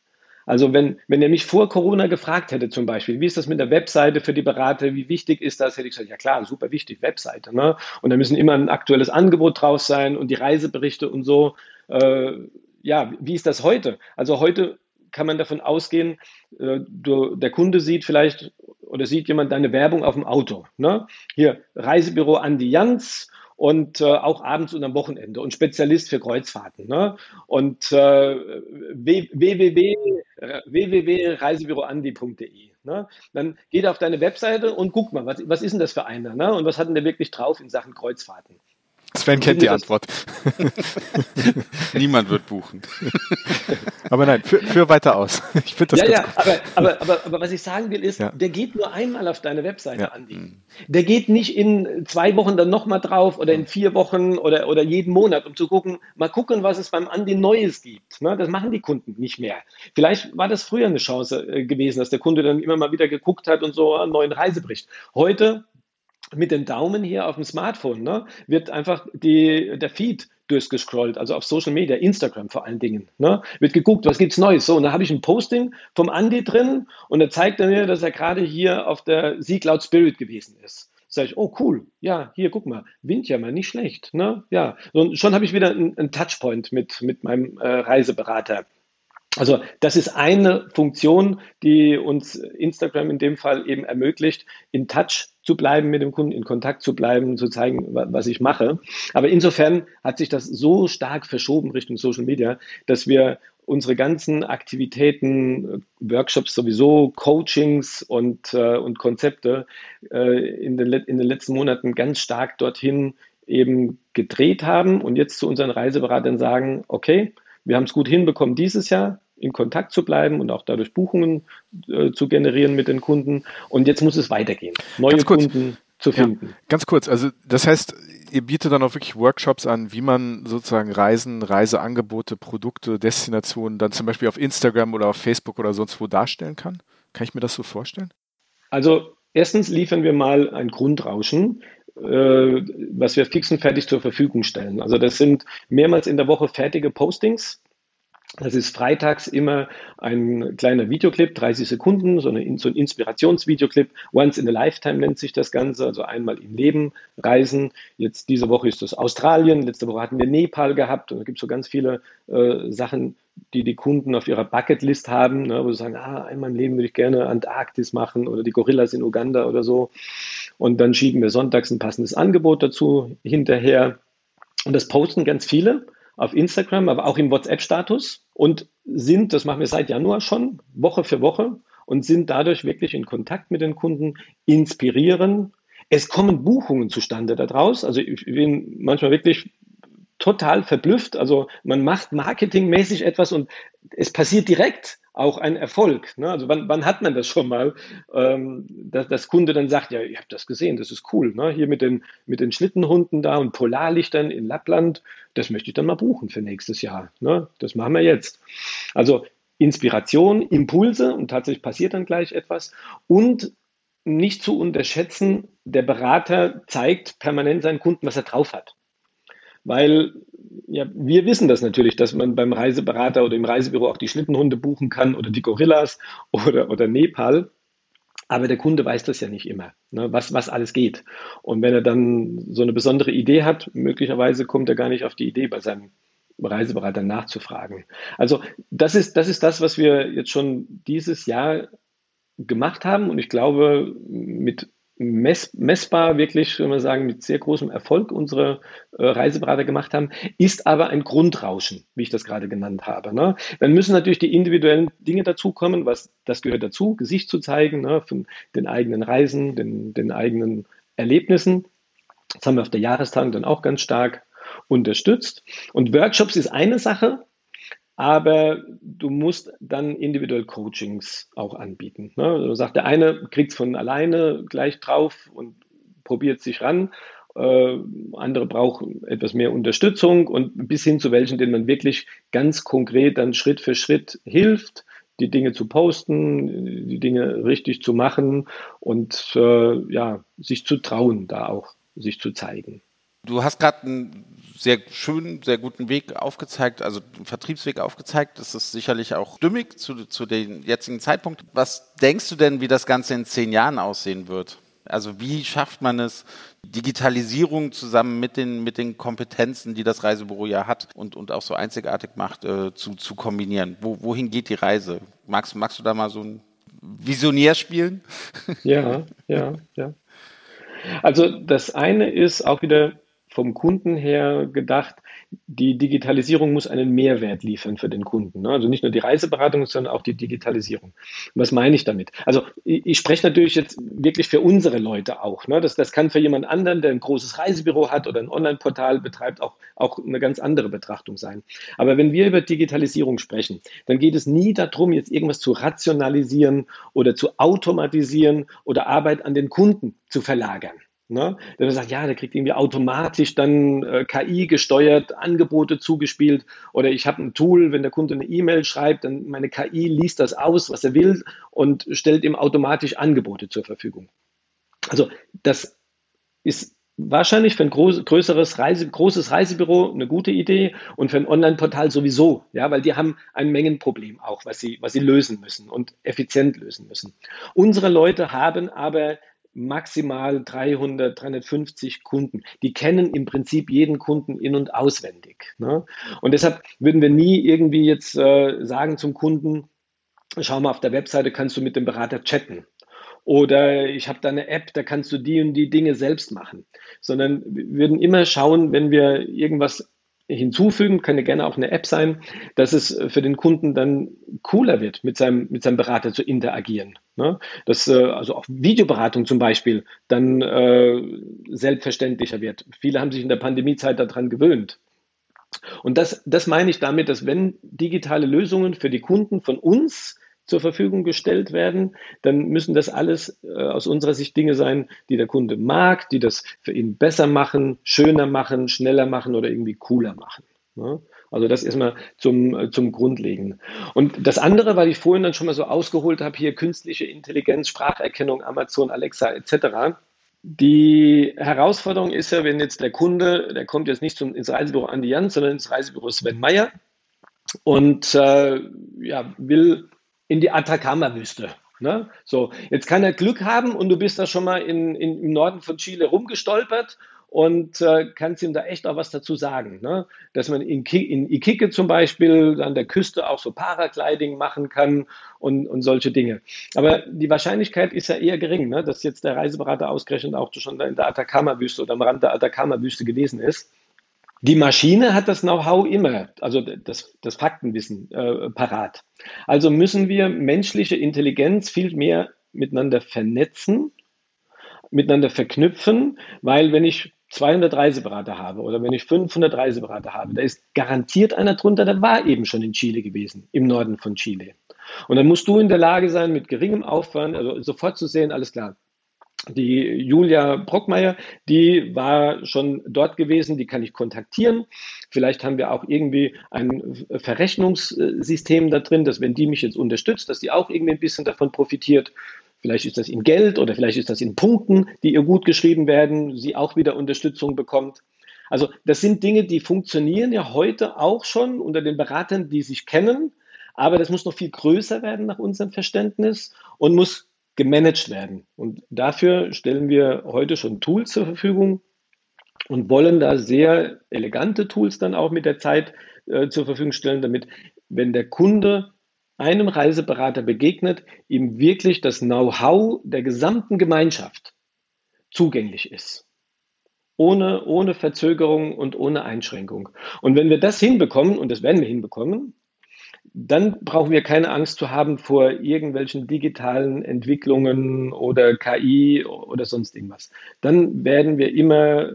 D: Also wenn, wenn er mich vor Corona gefragt hätte zum Beispiel, wie ist das mit der Webseite für die Berater, wie wichtig ist das, hätte ich gesagt, ja klar, super wichtig, Webseite. Ne? Und da müssen immer ein aktuelles Angebot draus sein und die Reiseberichte und so. Äh, ja, wie ist das heute? Also heute kann man davon ausgehen, äh, du, der Kunde sieht vielleicht oder sieht jemand deine Werbung auf dem Auto. Ne? Hier, Reisebüro Andi Jans, und äh, auch abends und am Wochenende und Spezialist für Kreuzfahrten. Ne? Und äh, www.reisebüroandi.de. Ne? Dann geht auf deine Webseite und guck mal, was, was ist denn das für einer? Ne? Und was hat denn der wirklich drauf in Sachen Kreuzfahrten?
A: Sven kennt die Antwort.
B: Niemand wird buchen.
A: aber nein, für, für weiter aus.
D: Ich finde das ja, ja, aber, aber, aber, aber, was ich sagen will, ist, ja. der geht nur einmal auf deine Webseite, ja. Andi. Mhm. Der geht nicht in zwei Wochen dann nochmal drauf oder in vier Wochen oder, oder jeden Monat, um zu gucken, mal gucken, was es beim Andi Neues gibt. Ne, das machen die Kunden nicht mehr. Vielleicht war das früher eine Chance äh, gewesen, dass der Kunde dann immer mal wieder geguckt hat und so einen neuen Reisebericht. Heute mit dem Daumen hier auf dem Smartphone ne, wird einfach die, der Feed durchgescrollt, also auf Social Media, Instagram vor allen Dingen. Ne, wird geguckt, was gibt's Neues. So, und da habe ich ein Posting vom Andy drin und da zeigt er mir, dass er gerade hier auf der Cloud Spirit gewesen ist. Sag ich, oh cool, ja, hier, guck mal, Wind ja mal, nicht schlecht. Ne? Ja, und schon habe ich wieder einen Touchpoint mit, mit meinem äh, Reiseberater. Also das ist eine Funktion, die uns Instagram in dem Fall eben ermöglicht, in Touch zu bleiben mit dem Kunden, in Kontakt zu bleiben, zu zeigen, was ich mache. Aber insofern hat sich das so stark verschoben Richtung Social Media, dass wir unsere ganzen Aktivitäten, Workshops sowieso, Coachings und, äh, und Konzepte äh, in, den, in den letzten Monaten ganz stark dorthin eben gedreht haben und jetzt zu unseren Reiseberatern sagen, okay, wir haben es gut hinbekommen dieses Jahr, in Kontakt zu bleiben und auch dadurch Buchungen äh, zu generieren mit den Kunden. Und jetzt muss es weitergehen, neue Kunden zu finden. Ja,
A: ganz kurz, also das heißt, ihr bietet dann auch wirklich Workshops an, wie man sozusagen Reisen, Reiseangebote, Produkte, Destinationen dann zum Beispiel auf Instagram oder auf Facebook oder sonst wo darstellen kann? Kann ich mir das so vorstellen?
D: Also erstens liefern wir mal ein Grundrauschen, äh, was wir fix und fertig zur Verfügung stellen. Also das sind mehrmals in der Woche fertige Postings, das ist freitags immer ein kleiner Videoclip, 30 Sekunden, so, eine, so ein Inspirationsvideoclip. Once in a Lifetime nennt sich das Ganze, also einmal im Leben reisen. Jetzt diese Woche ist das Australien, letzte Woche hatten wir Nepal gehabt und da gibt es so ganz viele äh, Sachen, die die Kunden auf ihrer Bucketlist haben, ne, wo sie sagen, ah, einmal im Leben würde ich gerne Antarktis machen oder die Gorillas in Uganda oder so. Und dann schieben wir sonntags ein passendes Angebot dazu hinterher. Und das posten ganz viele auf Instagram, aber auch im WhatsApp-Status und sind, das machen wir seit Januar schon, Woche für Woche, und sind dadurch wirklich in Kontakt mit den Kunden, inspirieren. Es kommen Buchungen zustande daraus. Also ich bin manchmal wirklich total verblüfft. Also man macht marketingmäßig etwas und es passiert direkt auch ein Erfolg. Ne? Also wann, wann hat man das schon mal, ähm, dass das Kunde dann sagt, ja, ihr habt das gesehen, das ist cool. Ne? Hier mit den, mit den Schlittenhunden da und Polarlichtern in Lappland, das möchte ich dann mal buchen für nächstes Jahr. Ne? Das machen wir jetzt. Also Inspiration, Impulse und tatsächlich passiert dann gleich etwas und nicht zu unterschätzen, der Berater zeigt permanent seinen Kunden, was er drauf hat. Weil ja, wir wissen das natürlich, dass man beim Reiseberater oder im Reisebüro auch die Schlittenhunde buchen kann oder die Gorillas oder, oder Nepal. Aber der Kunde weiß das ja nicht immer, ne, was, was alles geht. Und wenn er dann so eine besondere Idee hat, möglicherweise kommt er gar nicht auf die Idee, bei seinem Reiseberater nachzufragen. Also das ist, das ist das, was wir jetzt schon dieses Jahr gemacht haben. Und ich glaube, mit mess, messbar wirklich, wenn wir sagen, mit sehr großem Erfolg unsere äh, Reiseberater gemacht haben, ist aber ein Grundrauschen, wie ich das gerade genannt habe. Ne? Dann müssen natürlich die individuellen Dinge dazukommen, was das gehört dazu, Gesicht zu zeigen, ne, von den eigenen Reisen, den, den eigenen Erlebnissen. Das haben wir auf der Jahrestagung dann auch ganz stark unterstützt. Und Workshops ist eine Sache, aber du musst dann individuell Coachings auch anbieten. Ne? Also sagt der eine, kriegt es von alleine gleich drauf und probiert sich ran. Äh, andere brauchen etwas mehr Unterstützung und bis hin zu welchen, denen man wirklich ganz konkret dann Schritt für Schritt hilft, die Dinge zu posten, die Dinge richtig zu machen und äh, ja, sich zu trauen, da auch sich zu zeigen.
B: Du hast gerade einen sehr schönen, sehr guten Weg aufgezeigt, also einen Vertriebsweg aufgezeigt. Das ist sicherlich auch stimmig zu, zu dem jetzigen Zeitpunkt. Was denkst du denn, wie das Ganze in zehn Jahren aussehen wird? Also wie schafft man es, Digitalisierung zusammen mit den, mit den Kompetenzen, die das Reisebüro ja hat und, und auch so einzigartig macht, äh, zu, zu kombinieren? Wo, wohin geht die Reise? Magst, magst du da mal so ein Visionär spielen?
D: Ja, ja, ja. Also das eine ist auch wieder vom Kunden her gedacht, die Digitalisierung muss einen Mehrwert liefern für den Kunden. Ne? Also nicht nur die Reiseberatung, sondern auch die Digitalisierung. Was meine ich damit? Also ich, spreche natürlich jetzt wirklich für unsere Leute auch. Ne? Das, das kann für jemand anderen, der ein großes Reisebüro hat oder ein Online-Portal betreibt, auch, auch eine ganz andere Betrachtung sein. Aber wenn wir über Digitalisierung sprechen, dann geht es nie darum, jetzt irgendwas zu rationalisieren oder zu automatisieren oder Arbeit an den Kunden zu verlagern. Ne? Der sagt, ja, der kriegt irgendwie automatisch dann äh, KI gesteuert Angebote zugespielt oder ich habe ein Tool, wenn der Kunde eine E-Mail schreibt, dann meine KI liest das aus, was er will und stellt ihm automatisch Angebote zur Verfügung. Also das ist wahrscheinlich für ein groß, größeres Reise, großes Reisebüro eine gute Idee und für ein Online-Portal sowieso, ja, weil die haben ein Mengenproblem auch, was sie, was sie lösen müssen und effizient lösen müssen. Unsere Leute haben aber maximal 300, 350 Kunden. Die kennen im Prinzip jeden Kunden in- und auswendig. Ne? Und deshalb würden wir nie irgendwie jetzt äh, sagen zum Kunden, schau mal auf der Webseite, kannst du mit dem Berater chatten. Oder ich habe da eine App, da kannst du die und die Dinge selbst machen. Sondern wir würden immer schauen, wenn wir irgendwas hinzufügen, kann ja gerne auch eine App sein, dass es für den Kunden dann cooler wird, mit seinem, mit seinem Berater zu interagieren. Ne? Dass äh, also auch Videoberatung zum Beispiel dann äh, selbstverständlicher wird. Viele haben sich in der Pandemiezeit daran gewöhnt. Und das, das meine ich damit, dass wenn digitale Lösungen für die Kunden von uns zur Verfügung gestellt werden, dann müssen das alles äh, aus unserer Sicht Dinge sein, die der Kunde mag, die das für ihn besser machen, schöner machen, schneller machen oder irgendwie cooler machen. Ne? Also das erstmal zum, äh, zum Grundlegenden. Und das andere, weil ich vorhin dann schon mal so ausgeholt habe, hier künstliche Intelligenz, Spracherkennung, Amazon, Alexa etc. Die Herausforderung ist ja, wenn jetzt der Kunde, der kommt jetzt nicht zum, ins Reisebüro Andi Jans, sondern ins Reisebüro Sven Meyer und äh, ja, will in die Atacama-Wüste. Ne? So, jetzt kann er Glück haben und du bist da schon mal in, in, im Norden von Chile rumgestolpert und äh, kannst ihm da echt auch was dazu sagen. Ne? Dass man in, in Iquique zum Beispiel an der Küste auch so Paragliding machen kann und, und solche Dinge. Aber die Wahrscheinlichkeit ist ja eher gering, ne? dass jetzt der Reiseberater ausgerechnet auch schon in der Atacama-Wüste oder am Rand der Atacama-Wüste gewesen ist. Die Maschine hat das Know-how immer, also das, das Faktenwissen äh, parat. Also müssen wir menschliche Intelligenz viel mehr miteinander vernetzen, miteinander verknüpfen, weil wenn ich 200 Reiseberater habe oder wenn ich 500 Reiseberater habe, da ist garantiert einer drunter, der war eben schon in Chile gewesen, im Norden von Chile. Und dann musst du in der Lage sein, mit geringem Aufwand, also sofort zu sehen, alles klar, die Julia Brockmeier, die war schon dort gewesen, die kann ich kontaktieren. Vielleicht haben wir auch irgendwie ein Verrechnungssystem da drin, dass wenn die mich jetzt unterstützt, dass die auch irgendwie ein bisschen davon profitiert. Vielleicht ist das in Geld oder vielleicht ist das in Punkten, die ihr gut geschrieben werden, sie auch wieder Unterstützung bekommt. Also das sind Dinge, die funktionieren ja heute auch schon unter den Beratern, die sich kennen. Aber das muss noch viel größer werden nach unserem Verständnis und muss gemanagt werden. Und dafür stellen wir heute schon Tools zur Verfügung und wollen da sehr elegante Tools dann auch mit der Zeit äh, zur Verfügung stellen, damit, wenn der Kunde einem Reiseberater begegnet, ihm wirklich das Know-how der gesamten Gemeinschaft zugänglich ist. Ohne, ohne Verzögerung und ohne Einschränkung. Und wenn wir das hinbekommen, und das werden wir hinbekommen, dann brauchen wir keine Angst zu haben vor irgendwelchen digitalen Entwicklungen oder KI oder sonst irgendwas. Dann werden wir immer,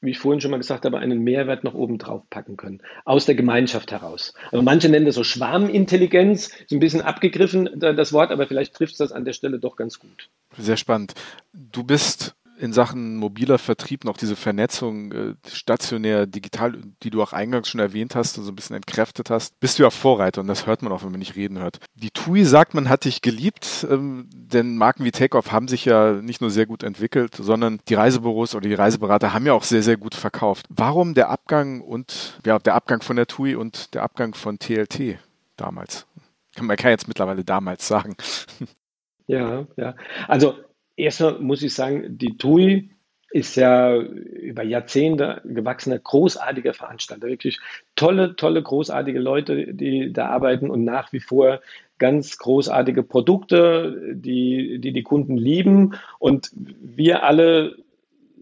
D: wie ich vorhin schon mal gesagt habe, einen Mehrwert noch oben drauf packen können, aus der Gemeinschaft heraus. Also manche nennen das so Schwarmintelligenz, ist ein bisschen abgegriffen, das Wort, aber vielleicht trifft es das an der Stelle doch ganz gut.
A: Sehr spannend. Du bist in Sachen mobiler Vertrieb noch diese Vernetzung äh, stationär, digital, die du auch eingangs schon erwähnt hast und so ein bisschen entkräftet hast, bist du ja Vorreiter und das hört man auch, wenn man nicht reden hört. Die TUI sagt, man hat dich geliebt, ähm, denn Marken wie Takeoff haben sich ja nicht nur sehr gut entwickelt, sondern die Reisebüros oder die Reiseberater haben ja auch sehr, sehr gut verkauft. Warum der Abgang und ja, der Abgang von der TUI und der Abgang von TLT damals? Man kann jetzt mittlerweile damals sagen.
D: Ja, ja. Also Erstmal muss ich sagen, die TUI ist ja über Jahrzehnte gewachsener, großartiger Veranstalter. Wirklich tolle, tolle, großartige Leute, die da arbeiten und nach wie vor ganz großartige Produkte, die die, die Kunden lieben. Und wir alle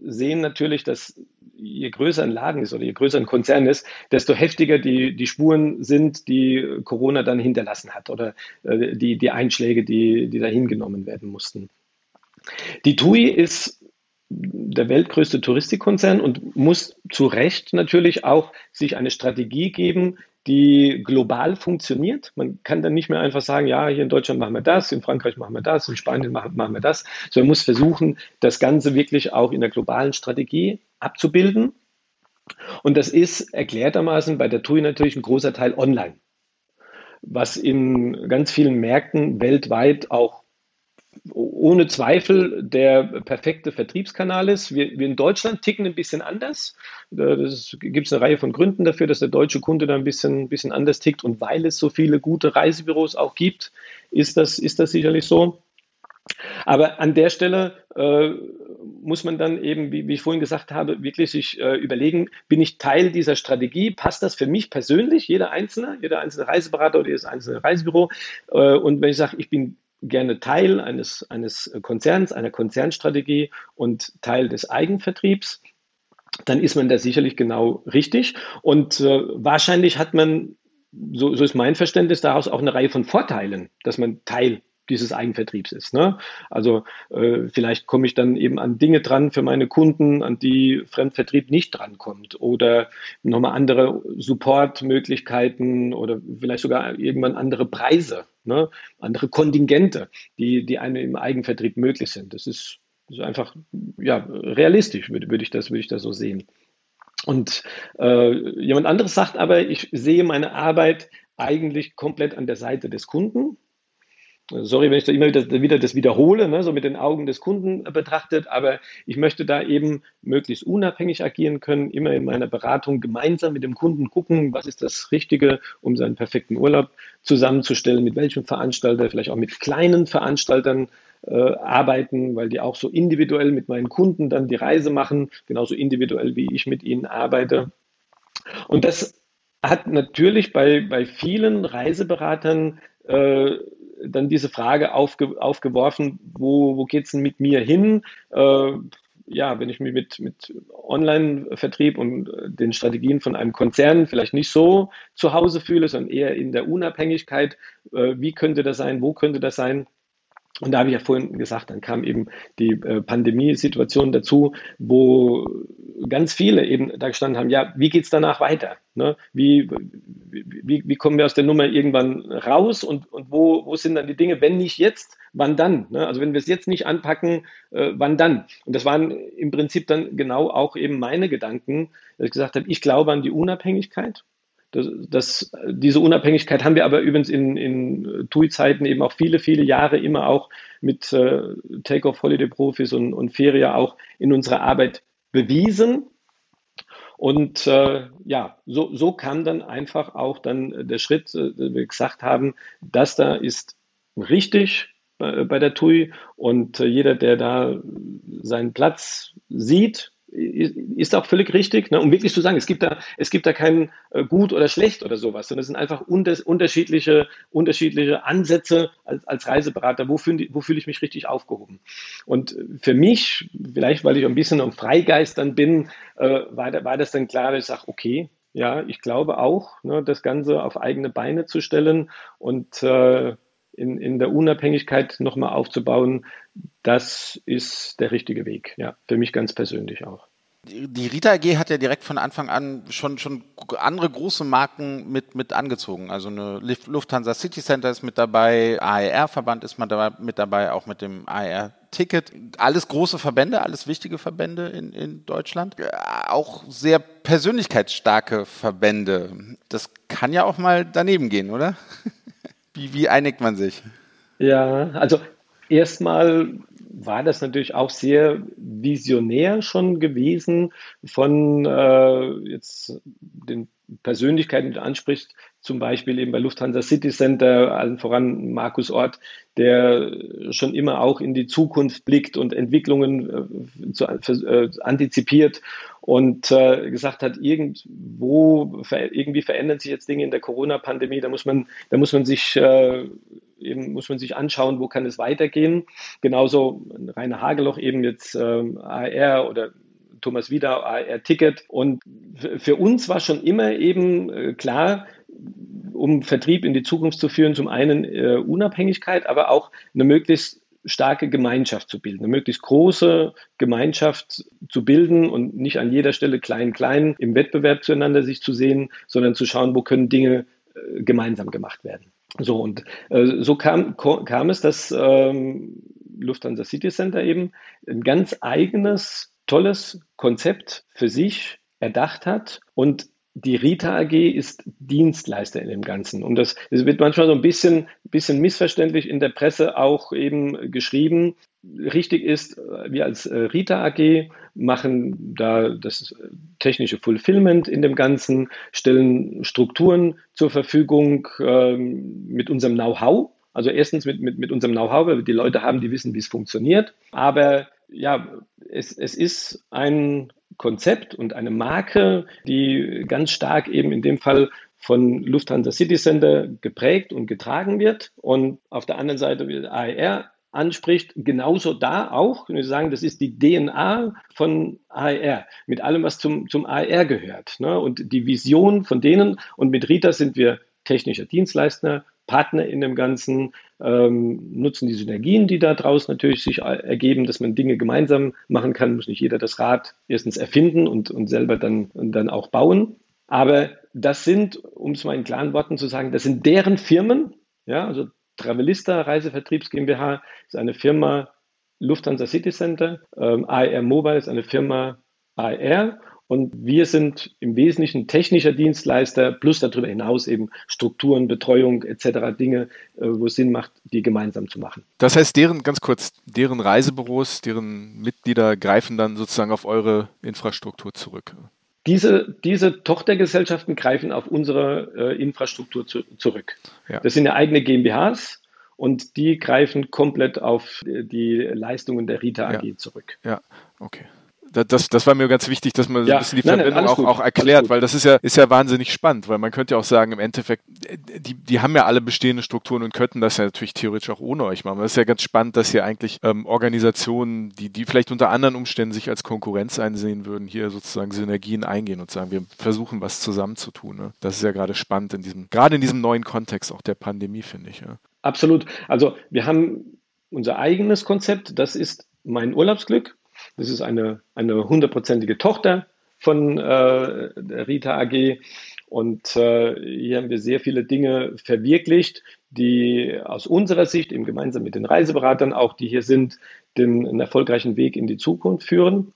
D: sehen natürlich, dass je größer ein Laden ist oder je größer ein Konzern ist, desto heftiger die, die Spuren sind, die Corona dann hinterlassen hat oder äh, die, die Einschläge, die, die da hingenommen werden mussten. Die TUI ist der weltgrößte Touristikkonzern und muss zu Recht natürlich auch sich eine Strategie geben, die global funktioniert. Man kann dann nicht mehr einfach sagen, ja, hier in Deutschland machen wir das, in Frankreich machen wir das, in Spanien machen, machen wir das, sondern man muss versuchen, das Ganze wirklich auch in der globalen Strategie abzubilden. Und das ist erklärtermaßen bei der TUI natürlich ein großer Teil online, was in ganz vielen Märkten weltweit auch ohne Zweifel der perfekte Vertriebskanal ist. Wir, wir in Deutschland ticken ein bisschen anders. Da gibt es eine Reihe von Gründen dafür, dass der deutsche Kunde da ein bisschen, bisschen anders tickt. Und weil es so viele gute Reisebüros auch gibt, ist das, ist das sicherlich so. Aber an der Stelle äh, muss man dann eben, wie, wie, ich vorhin gesagt habe, wirklich sich äh, überlegen, bin ich Teil dieser Strategie? Passt das für mich persönlich, jeder Einzelne, jeder einzelne Reiseberater oder jedes einzelne Reisebüro? Äh, und wenn ich sage, ich bin gerne Teil eines, eines Konzerns, einer Konzernstrategie und Teil des Eigenvertriebs, dann ist man da sicherlich genau richtig. Und äh, wahrscheinlich hat man, so, so ist mein Verständnis, daraus auch eine Reihe von Vorteilen, dass man Teil dieses Eigenvertriebs ist. Ne? Also äh, vielleicht komme ich dann eben an Dinge dran für meine Kunden, an die Fremdvertrieb nicht drankommt oder nochmal andere Supportmöglichkeiten oder vielleicht sogar irgendwann andere Preise, ne? andere Kontingente, die, die einem im Eigenvertrieb möglich sind. Das ist, ist einfach ja, realistisch, würde, würde, ich das, würde ich das so sehen. Und äh, jemand anderes sagt aber, ich sehe meine Arbeit eigentlich komplett an der Seite des Kunden. Sorry, wenn ich da immer wieder, wieder das wiederhole, ne, so mit den Augen des Kunden betrachtet, aber ich möchte da eben möglichst unabhängig agieren können, immer in meiner Beratung gemeinsam mit dem Kunden gucken, was ist das Richtige, um seinen perfekten Urlaub zusammenzustellen, mit welchem Veranstalter, vielleicht auch mit kleinen Veranstaltern äh, arbeiten, weil die auch so individuell mit meinen Kunden dann die Reise machen, genauso individuell wie ich mit ihnen arbeite. Und das hat natürlich bei, bei vielen Reiseberatern äh, dann diese Frage aufge, aufgeworfen, wo, wo geht es denn mit mir hin? Äh, ja, wenn ich mich mit, mit Online-Vertrieb und äh, den Strategien von einem Konzern vielleicht nicht so zu Hause fühle, sondern eher in der Unabhängigkeit, äh, wie könnte das sein, wo könnte das sein, und da habe ich ja vorhin gesagt, dann kam eben die äh, Pandemiesituation dazu, wo ganz viele eben da gestanden haben, ja, wie geht es danach weiter? Ne? Wie, wie, wie kommen wir aus der Nummer irgendwann raus und, und wo, wo sind dann die Dinge, wenn nicht jetzt, wann dann? Ne? Also wenn wir es jetzt nicht anpacken, äh, wann dann? Und das waren im Prinzip dann genau auch eben meine Gedanken, dass ich gesagt habe, ich glaube an die Unabhängigkeit das, das, diese Unabhängigkeit haben wir aber übrigens in, in TUI-Zeiten eben auch viele, viele Jahre immer auch mit äh, Take-off-Holiday-Profis und, und Feria auch in unserer Arbeit bewiesen. Und äh, ja, so, so kam dann einfach auch dann der Schritt, äh, wir gesagt haben, das da ist richtig bei, bei der TUI und äh, jeder, der da seinen Platz sieht, ist auch völlig richtig, ne? um wirklich zu sagen, es gibt da, es gibt da kein äh, gut oder schlecht oder sowas, sondern es sind einfach unter, unterschiedliche, unterschiedliche Ansätze als, als Reiseberater, wo fühle fühl ich mich richtig aufgehoben. Und für mich, vielleicht weil ich ein bisschen am Freigeistern bin, äh, war, war das dann klar, dass ich sage, okay, ja, ich glaube auch, ne, das Ganze auf eigene Beine zu stellen und äh, in, in der Unabhängigkeit nochmal aufzubauen, das ist der richtige Weg. Ja, für mich ganz persönlich auch.
B: Die Rita AG hat ja direkt von Anfang an schon, schon andere große Marken mit, mit angezogen. Also eine Lufthansa City Center ist mit dabei, AER-Verband ist mit dabei, auch mit dem AER-Ticket. Alles große Verbände, alles wichtige Verbände in, in Deutschland. Auch sehr persönlichkeitsstarke Verbände. Das kann ja auch mal daneben gehen, oder? Wie, wie einigt man sich?
D: Ja, also erstmal war das natürlich auch sehr visionär schon gewesen von äh, jetzt den Persönlichkeiten, die du ansprichst, zum Beispiel eben bei Lufthansa City Center, allen voran Markus Ort, der schon immer auch in die Zukunft blickt und Entwicklungen äh, zu, äh, antizipiert und äh, gesagt hat, irgendwo irgendwie verändern sich jetzt Dinge in der Corona-Pandemie, da muss man, da muss man sich äh, eben muss man sich anschauen, wo kann es weitergehen. Genauso Rainer Hageloch eben jetzt ähm, AR oder Thomas Wieder, AR-Ticket. Und für uns war schon immer eben äh, klar, um Vertrieb in die Zukunft zu führen, zum einen äh, Unabhängigkeit, aber auch eine möglichst starke Gemeinschaft zu bilden, eine möglichst große Gemeinschaft zu bilden und nicht an jeder Stelle klein, klein im Wettbewerb zueinander sich zu sehen, sondern zu schauen, wo können Dinge äh, gemeinsam gemacht werden. So und äh, so kam, kam es, dass ähm, Lufthansa City Center eben ein ganz eigenes tolles Konzept für sich erdacht hat und die Rita AG ist Dienstleister in dem Ganzen. Und das, das wird manchmal so ein bisschen, bisschen missverständlich in der Presse auch eben geschrieben. Richtig ist, wir als äh, Rita AG machen da das technische Fulfillment in dem Ganzen, stellen Strukturen zur Verfügung ähm, mit unserem Know-how. Also erstens mit, mit, mit unserem Know-how, weil wir die Leute haben, die wissen, wie es funktioniert. Aber ja, es, es ist ein Konzept und eine Marke, die ganz stark eben in dem Fall von Lufthansa City Center geprägt und getragen wird. Und auf der anderen Seite, wie AER anspricht, genauso da auch. Wir sagen, das ist die DNA von AER, mit allem, was zum, zum AER gehört. Ne? Und die Vision von denen. Und mit Rita sind wir technischer Dienstleister, Partner in dem Ganzen, ähm, nutzen die Synergien, die da draußen natürlich sich ergeben, dass man Dinge gemeinsam machen kann, muss nicht jeder das Rad erstens erfinden und, und selber dann, und dann auch bauen. Aber das sind, um es mal in klaren Worten zu sagen, das sind deren Firmen, ja, also Travelista Reisevertriebs GmbH ist eine Firma Lufthansa City Center, ähm, AER Mobile ist eine Firma AER und wir sind im Wesentlichen technischer Dienstleister plus darüber hinaus eben Strukturen, Betreuung etc. Dinge, äh, wo es Sinn macht, die gemeinsam zu machen.
A: Das heißt, deren, ganz kurz, deren Reisebüros, deren Mitglieder greifen dann sozusagen auf eure Infrastruktur zurück.
D: Diese, diese Tochtergesellschaften greifen auf unsere äh, Infrastruktur zu, zurück. Ja. Das sind ja eigene GmbHs und die greifen komplett auf die Leistungen der Rita AG
A: ja.
D: zurück.
A: Ja, okay das, das war mir ganz wichtig, dass man so ein bisschen die nein, Verbindung nein, auch, auch erklärt, weil das ist ja, ist ja wahnsinnig spannend, weil man könnte ja auch sagen, im Endeffekt, die, die haben ja alle bestehende Strukturen und könnten das ja natürlich theoretisch auch ohne euch machen. Das ist ja ganz spannend, dass hier eigentlich ähm, Organisationen, die, die vielleicht unter anderen Umständen sich als Konkurrenz einsehen würden, hier sozusagen Synergien eingehen und sagen, wir versuchen was zusammenzutun. Ne? Das ist ja gerade spannend in diesem, gerade in diesem neuen Kontext auch der Pandemie, finde ich. Ja.
D: Absolut. Also wir haben unser eigenes Konzept, das ist mein Urlaubsglück. Das ist eine, eine hundertprozentige Tochter von äh, Rita AG. Und äh, hier haben wir sehr viele Dinge verwirklicht, die aus unserer Sicht, eben gemeinsam mit den Reiseberatern auch, die hier sind, den einen erfolgreichen Weg in die Zukunft führen.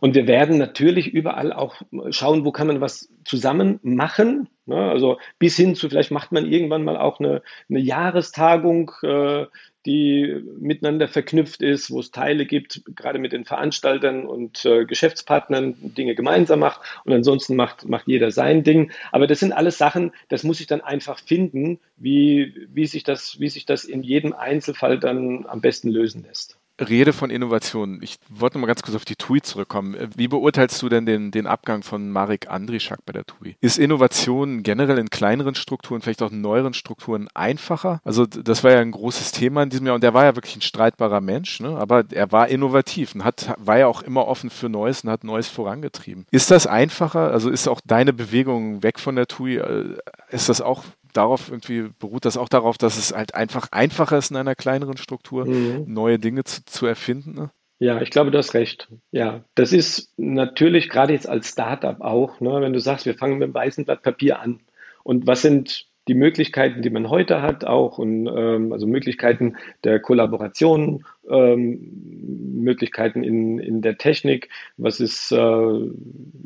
D: Und wir werden natürlich überall auch schauen, wo kann man was zusammen machen. Ne? Also bis hin zu, vielleicht macht man irgendwann mal auch eine, eine Jahrestagung, äh, die miteinander verknüpft ist, wo es Teile gibt, gerade mit den Veranstaltern und äh, Geschäftspartnern, Dinge gemeinsam macht und ansonsten macht, macht jeder sein Ding. Aber das sind alles Sachen, das muss ich dann einfach finden, wie, wie, sich das, wie sich das in jedem Einzelfall dann am besten lösen lässt.
A: Rede von Innovationen. Ich wollte noch mal ganz kurz auf die TUI zurückkommen. Wie beurteilst du denn den, den Abgang von Marek Andrischak bei der TUI? Ist Innovation generell in kleineren Strukturen, vielleicht auch in neueren Strukturen einfacher? Also das war ja ein großes Thema in diesem Jahr und der war ja wirklich ein streitbarer Mensch, ne? aber er war innovativ und hat, war ja auch immer offen für Neues und hat Neues vorangetrieben. Ist das einfacher? Also ist auch deine Bewegung weg von der TUI, äh, ist das auch darauf irgendwie, beruht das auch darauf, dass es halt einfach einfacher ist in einer kleineren Struktur, mhm. neue Dinge zu, zu erfinden? Ne?
D: Ja, ich glaube, du hast recht. Ja, das ist natürlich gerade jetzt als Startup auch, ne, wenn du sagst, wir fangen mit dem weißen Blatt Papier an. Und was sind die Möglichkeiten, die man heute hat, auch und ähm, also Möglichkeiten der Kollaboration, ähm, Möglichkeiten in, in der Technik, was ist äh,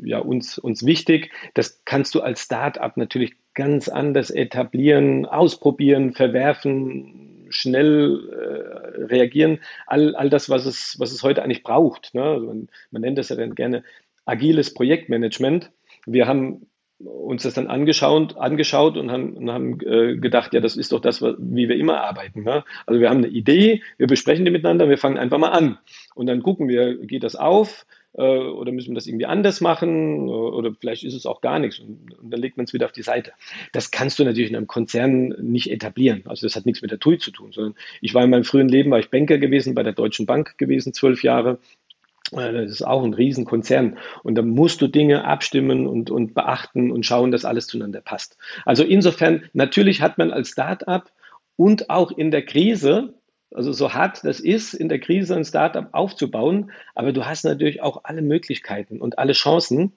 D: ja uns, uns wichtig, das kannst du als Start-up natürlich ganz anders etablieren, ausprobieren, verwerfen, schnell äh, reagieren. All, all das, was es, was es heute eigentlich braucht. Ne? Also man, man nennt das ja dann gerne agiles Projektmanagement. Wir haben uns das dann angeschaut, angeschaut und haben, und haben äh, gedacht, ja, das ist doch das, wie wir immer arbeiten. Ne? Also wir haben eine Idee, wir besprechen die miteinander, wir fangen einfach mal an. Und dann gucken wir, geht das auf oder müssen wir das irgendwie anders machen oder vielleicht ist es auch gar nichts und, und dann legt man es wieder auf die Seite. Das kannst du natürlich in einem Konzern nicht etablieren. Also das hat nichts mit der TUI zu tun, sondern ich war in meinem frühen Leben, war ich Banker gewesen, bei der Deutschen Bank gewesen, zwölf Jahre äh, das ist auch ein Riesenkonzern. Und da musst du Dinge abstimmen und, und beachten und schauen, dass alles zueinander passt. Also insofern, natürlich hat man als Startup und auch in der Krise, also so hart das ist, in der Krise ein Startup aufzubauen, aber du hast natürlich auch alle Möglichkeiten und alle Chancen.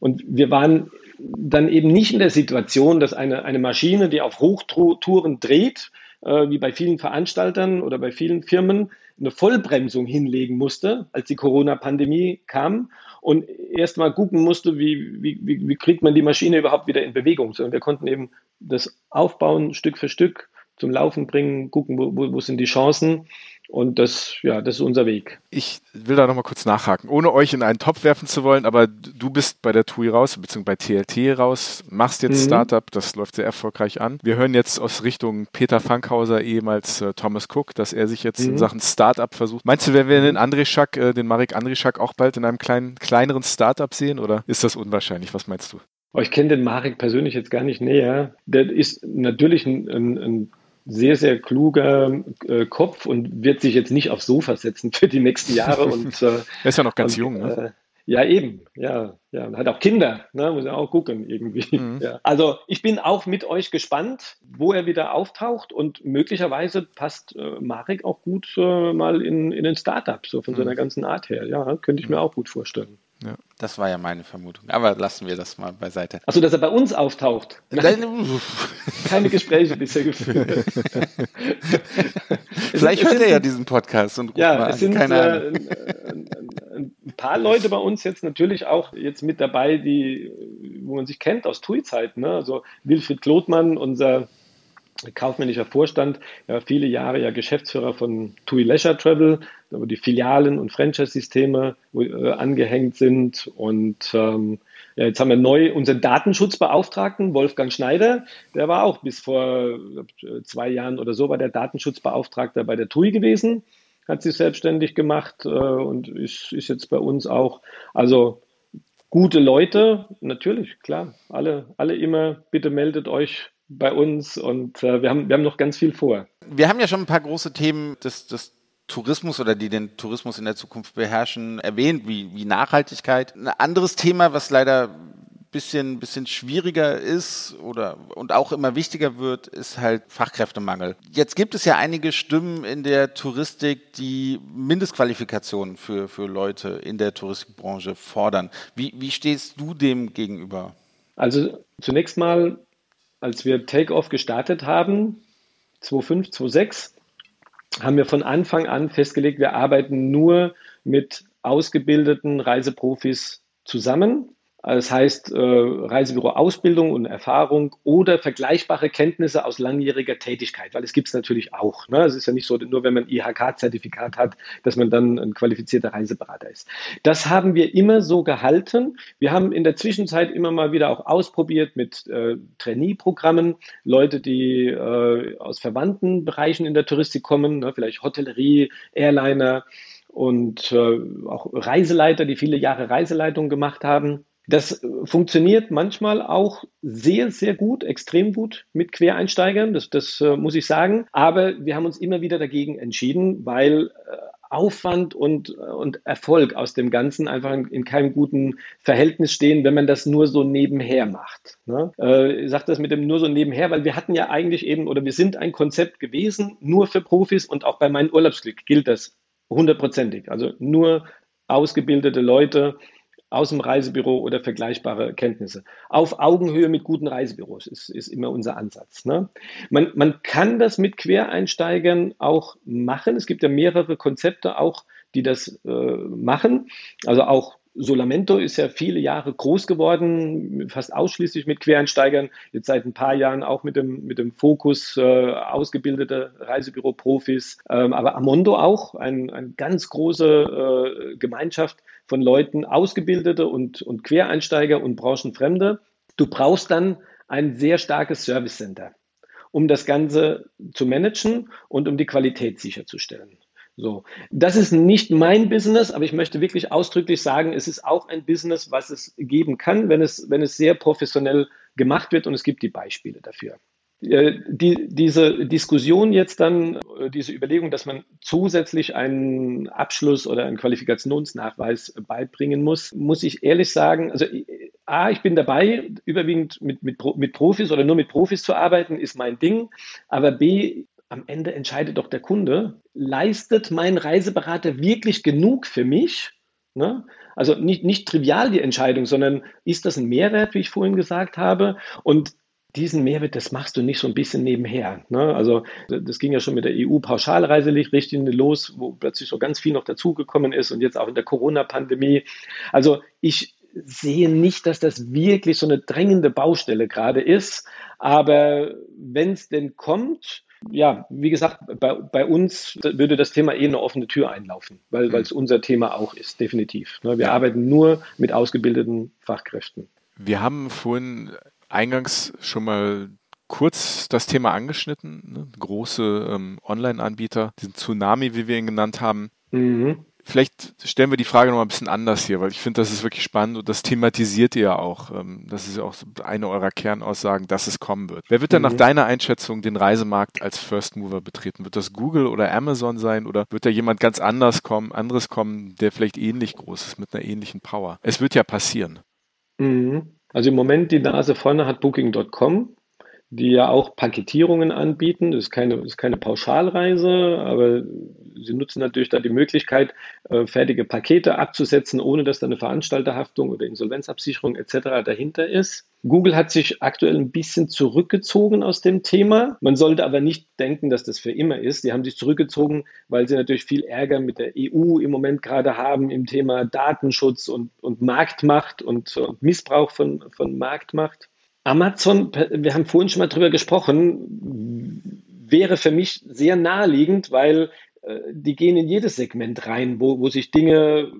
D: Und wir waren dann eben nicht in der Situation, dass eine, eine Maschine, die auf Hochtouren dreht, äh, wie bei vielen Veranstaltern oder bei vielen Firmen, eine Vollbremsung hinlegen musste, als die Corona-Pandemie kam und erst mal gucken musste, wie, wie, wie kriegt man die Maschine überhaupt wieder in Bewegung. Sondern wir konnten eben das aufbauen, Stück für Stück zum Laufen bringen, gucken, wo, wo, sind die Chancen und das, ja, das ist unser Weg.
A: Ich will da nochmal kurz nachhaken, ohne euch in einen Topf werfen zu wollen, aber du bist bei der TUI raus, beziehungsweise bei TLT raus, machst jetzt mhm. Startup, das läuft sehr erfolgreich an. Wir hören jetzt aus Richtung Peter Fankhauser, ehemals äh, Thomas Cook, dass er sich jetzt mhm. in Sachen Startup versucht. Meinst du, werden wir den André Schack, äh, den Marek André Schack auch bald in einem kleinen, kleineren Startup sehen oder ist das unwahrscheinlich? Was meinst du?
D: Oh, ich kenne den Marek persönlich jetzt gar nicht näher. Der ist natürlich ein, ein, ein sehr, sehr kluger äh, Kopf und wird sich jetzt nicht aufs Sofa setzen für die nächsten Jahre. Und,
A: äh, er ist ja noch ganz und, jung, ne?
D: Äh, ja, eben, ja, ja. Und hat auch Kinder, ne? muss ja auch gucken irgendwie. Mhm. Ja. Also ich bin auch mit euch gespannt, wo er wieder auftaucht und möglicherweise passt äh, Marek auch gut äh, mal in, in ein Startup, so von mhm. seiner ganzen Art her. Ja, könnte ich mir auch gut vorstellen.
B: Ja. Das war ja meine Vermutung. Aber lassen wir das mal beiseite.
D: Achso, dass er bei uns auftaucht. Nein. Keine Gespräche bisher geführt.
B: Vielleicht hört er ja diesen Podcast und
D: ruft ja, mal es sind, Keine. Äh, ein paar Leute bei uns jetzt natürlich auch jetzt mit dabei, die, wo man sich kennt aus TUI-Zeiten. Ne? Also Wilfried Klotmann, unser kaufmännischer Vorstand, ja, viele Jahre ja Geschäftsführer von TUI Leisure Travel, wo die Filialen und Franchise-Systeme äh, angehängt sind. Und ähm, ja, jetzt haben wir neu unseren Datenschutzbeauftragten, Wolfgang Schneider, der war auch bis vor zwei Jahren oder so, war der Datenschutzbeauftragter bei der TUI gewesen. hat sich selbstständig gemacht äh, und ist, ist jetzt bei uns auch. Also gute Leute, natürlich, klar. Alle, alle immer, bitte meldet euch bei uns und äh, wir, haben, wir haben noch ganz viel vor.
B: Wir haben ja schon ein paar große Themen des, des Tourismus oder die den Tourismus in der Zukunft beherrschen, erwähnt, wie, wie Nachhaltigkeit. Ein anderes Thema, was leider bisschen, bisschen schwieriger ist oder und auch immer wichtiger wird, ist halt Fachkräftemangel. Jetzt gibt es ja einige Stimmen in der Touristik, die Mindestqualifikationen für, für Leute in der Touristikbranche fordern. Wie, wie stehst du dem gegenüber?
D: Also zunächst mal, als wir Takeoff gestartet haben, 2005, 2006, haben wir von Anfang an festgelegt, wir arbeiten nur mit ausgebildeten Reiseprofis zusammen das heißt, äh, Reisebüro Ausbildung und Erfahrung oder vergleichbare Kenntnisse aus langjähriger Tätigkeit, weil es gibt es natürlich auch. Ne? Es ist ja nicht so, nur wenn man IHK-Zertifikat hat, dass man dann ein qualifizierter Reiseberater ist. Das haben wir immer so gehalten. Wir haben in der Zwischenzeit immer mal wieder auch ausprobiert mit äh, Trainee-Programmen, Leute, die äh, aus verwandten Bereichen in der Touristik kommen, ne? vielleicht Hotellerie, Airliner und äh, auch Reiseleiter, die viele Jahre Reiseleitung gemacht haben das funktioniert manchmal auch sehr, sehr gut, extrem gut mit Quereinsteigern, das, das äh, muss ich sagen. Aber wir haben uns immer wieder dagegen entschieden, weil äh, Aufwand und, und Erfolg aus dem Ganzen einfach in, in, keinem guten Verhältnis stehen, wenn man das nur so nebenher macht. Ne? Äh, ich sage das mit dem nur so nebenher, weil wir hatten ja eigentlich eben oder wir sind ein Konzept gewesen, nur für Profis und auch bei meinem Urlaubsglück gilt das hundertprozentig. Also nur ausgebildete Leute, aus dem Reisebüro oder vergleichbare Kenntnisse. Auf Augenhöhe mit guten Reisebüros ist, ist immer unser Ansatz. Ne? Man, man kann das mit Quereinsteigern auch machen. Es gibt ja mehrere Konzepte auch, die das äh, machen. Also auch Solamento ist ja viele Jahre groß geworden, fast ausschließlich mit Quereinsteigern, jetzt seit ein paar Jahren auch mit dem, mit dem Fokus äh, ausgebildete Reisebüro-Profis, ähm, aber Amondo auch, ein, eine ganz große äh, Gemeinschaft von Leuten, Ausgebildete und, und Quereinsteiger und Branchenfremde. Du brauchst dann ein sehr starkes Service Center, um das Ganze zu managen und um die Qualität sicherzustellen. So, das ist nicht mein Business, aber ich möchte wirklich ausdrücklich sagen, es ist auch ein Business, was es geben kann, wenn es, wenn es sehr professionell gemacht wird und es gibt die Beispiele dafür. Äh, die, diese Diskussion jetzt dann, äh, diese Überlegung, dass man zusätzlich einen Abschluss oder einen Qualifikationsnachweis beibringen muss, muss ich ehrlich sagen, also A, ich bin dabei, überwiegend mit, mit, mit Profis oder nur mit Profis zu arbeiten, ist mein Ding. Aber B, am Ende entscheidet doch der Kunde, leistet mein Reiseberater wirklich genug für mich? Ne? Also nicht, nicht trivial die Entscheidung, sondern ist das ein Mehrwert, wie ich vorhin gesagt habe? Und diesen Mehrwert, das machst du nicht so ein bisschen nebenher. Ne? Also das ging ja schon mit der EU-Pauschalreiserichtlinie los, wo plötzlich so ganz viel noch dazugekommen ist und jetzt auch in der Corona-Pandemie. Also ich sehe nicht, dass das wirklich so eine drängende Baustelle gerade ist. Aber wenn es denn kommt, ja, wie gesagt, bei, bei, uns würde das Thema eh eine offene Tür einlaufen, weil mhm. es unser Thema auch ist, definitiv. Ne? Wir ja. arbeiten nur mit ausgebildeten Fachkräften.
A: Wir haben vorhin eingangs schon mal kurz das Thema angeschnitten. Ne? Große ähm, Online-Anbieter, diesen Tsunami, wie wir ihn genannt haben. Mhm. Vielleicht stellen wir die Frage noch mal ein bisschen anders hier, weil ich finde, das ist wirklich spannend und das thematisiert ihr ja auch. Ähm, das ist ja auch eine eurer Kernaussagen, dass es kommen wird. Wer wird denn mhm. nach deiner Einschätzung den Reisemarkt als First Mover betreten? Wird das Google oder Amazon sein oder wird da jemand ganz anders kommen, anderes kommen, der vielleicht ähnlich groß ist, mit einer ähnlichen Power? Es wird ja passieren.
D: Mhm. Also im Moment die Nase vorne hat Booking.com die ja auch Paketierungen anbieten. Das ist keine, ist keine Pauschalreise, aber sie nutzen natürlich da die Möglichkeit, äh, fertige Pakete abzusetzen, ohne dass da eine Veranstalterhaftung oder Insolvenzabsicherung etc. dahinter ist. Google hat sich aktuell ein bisschen zurückgezogen aus dem Thema. Man sollte aber nicht denken, dass das für immer ist. Die haben sich zurückgezogen, weil sie natürlich viel Ärger mit der EU im Moment gerade haben im Thema Datenschutz und, und Marktmacht und, und Missbrauch von, von Marktmacht. Amazon, wir haben vorhin schon mal drüber gesprochen, wäre für mich sehr naheliegend, weil äh, die gehen in jedes Segment rein, wo, wo sich Dinge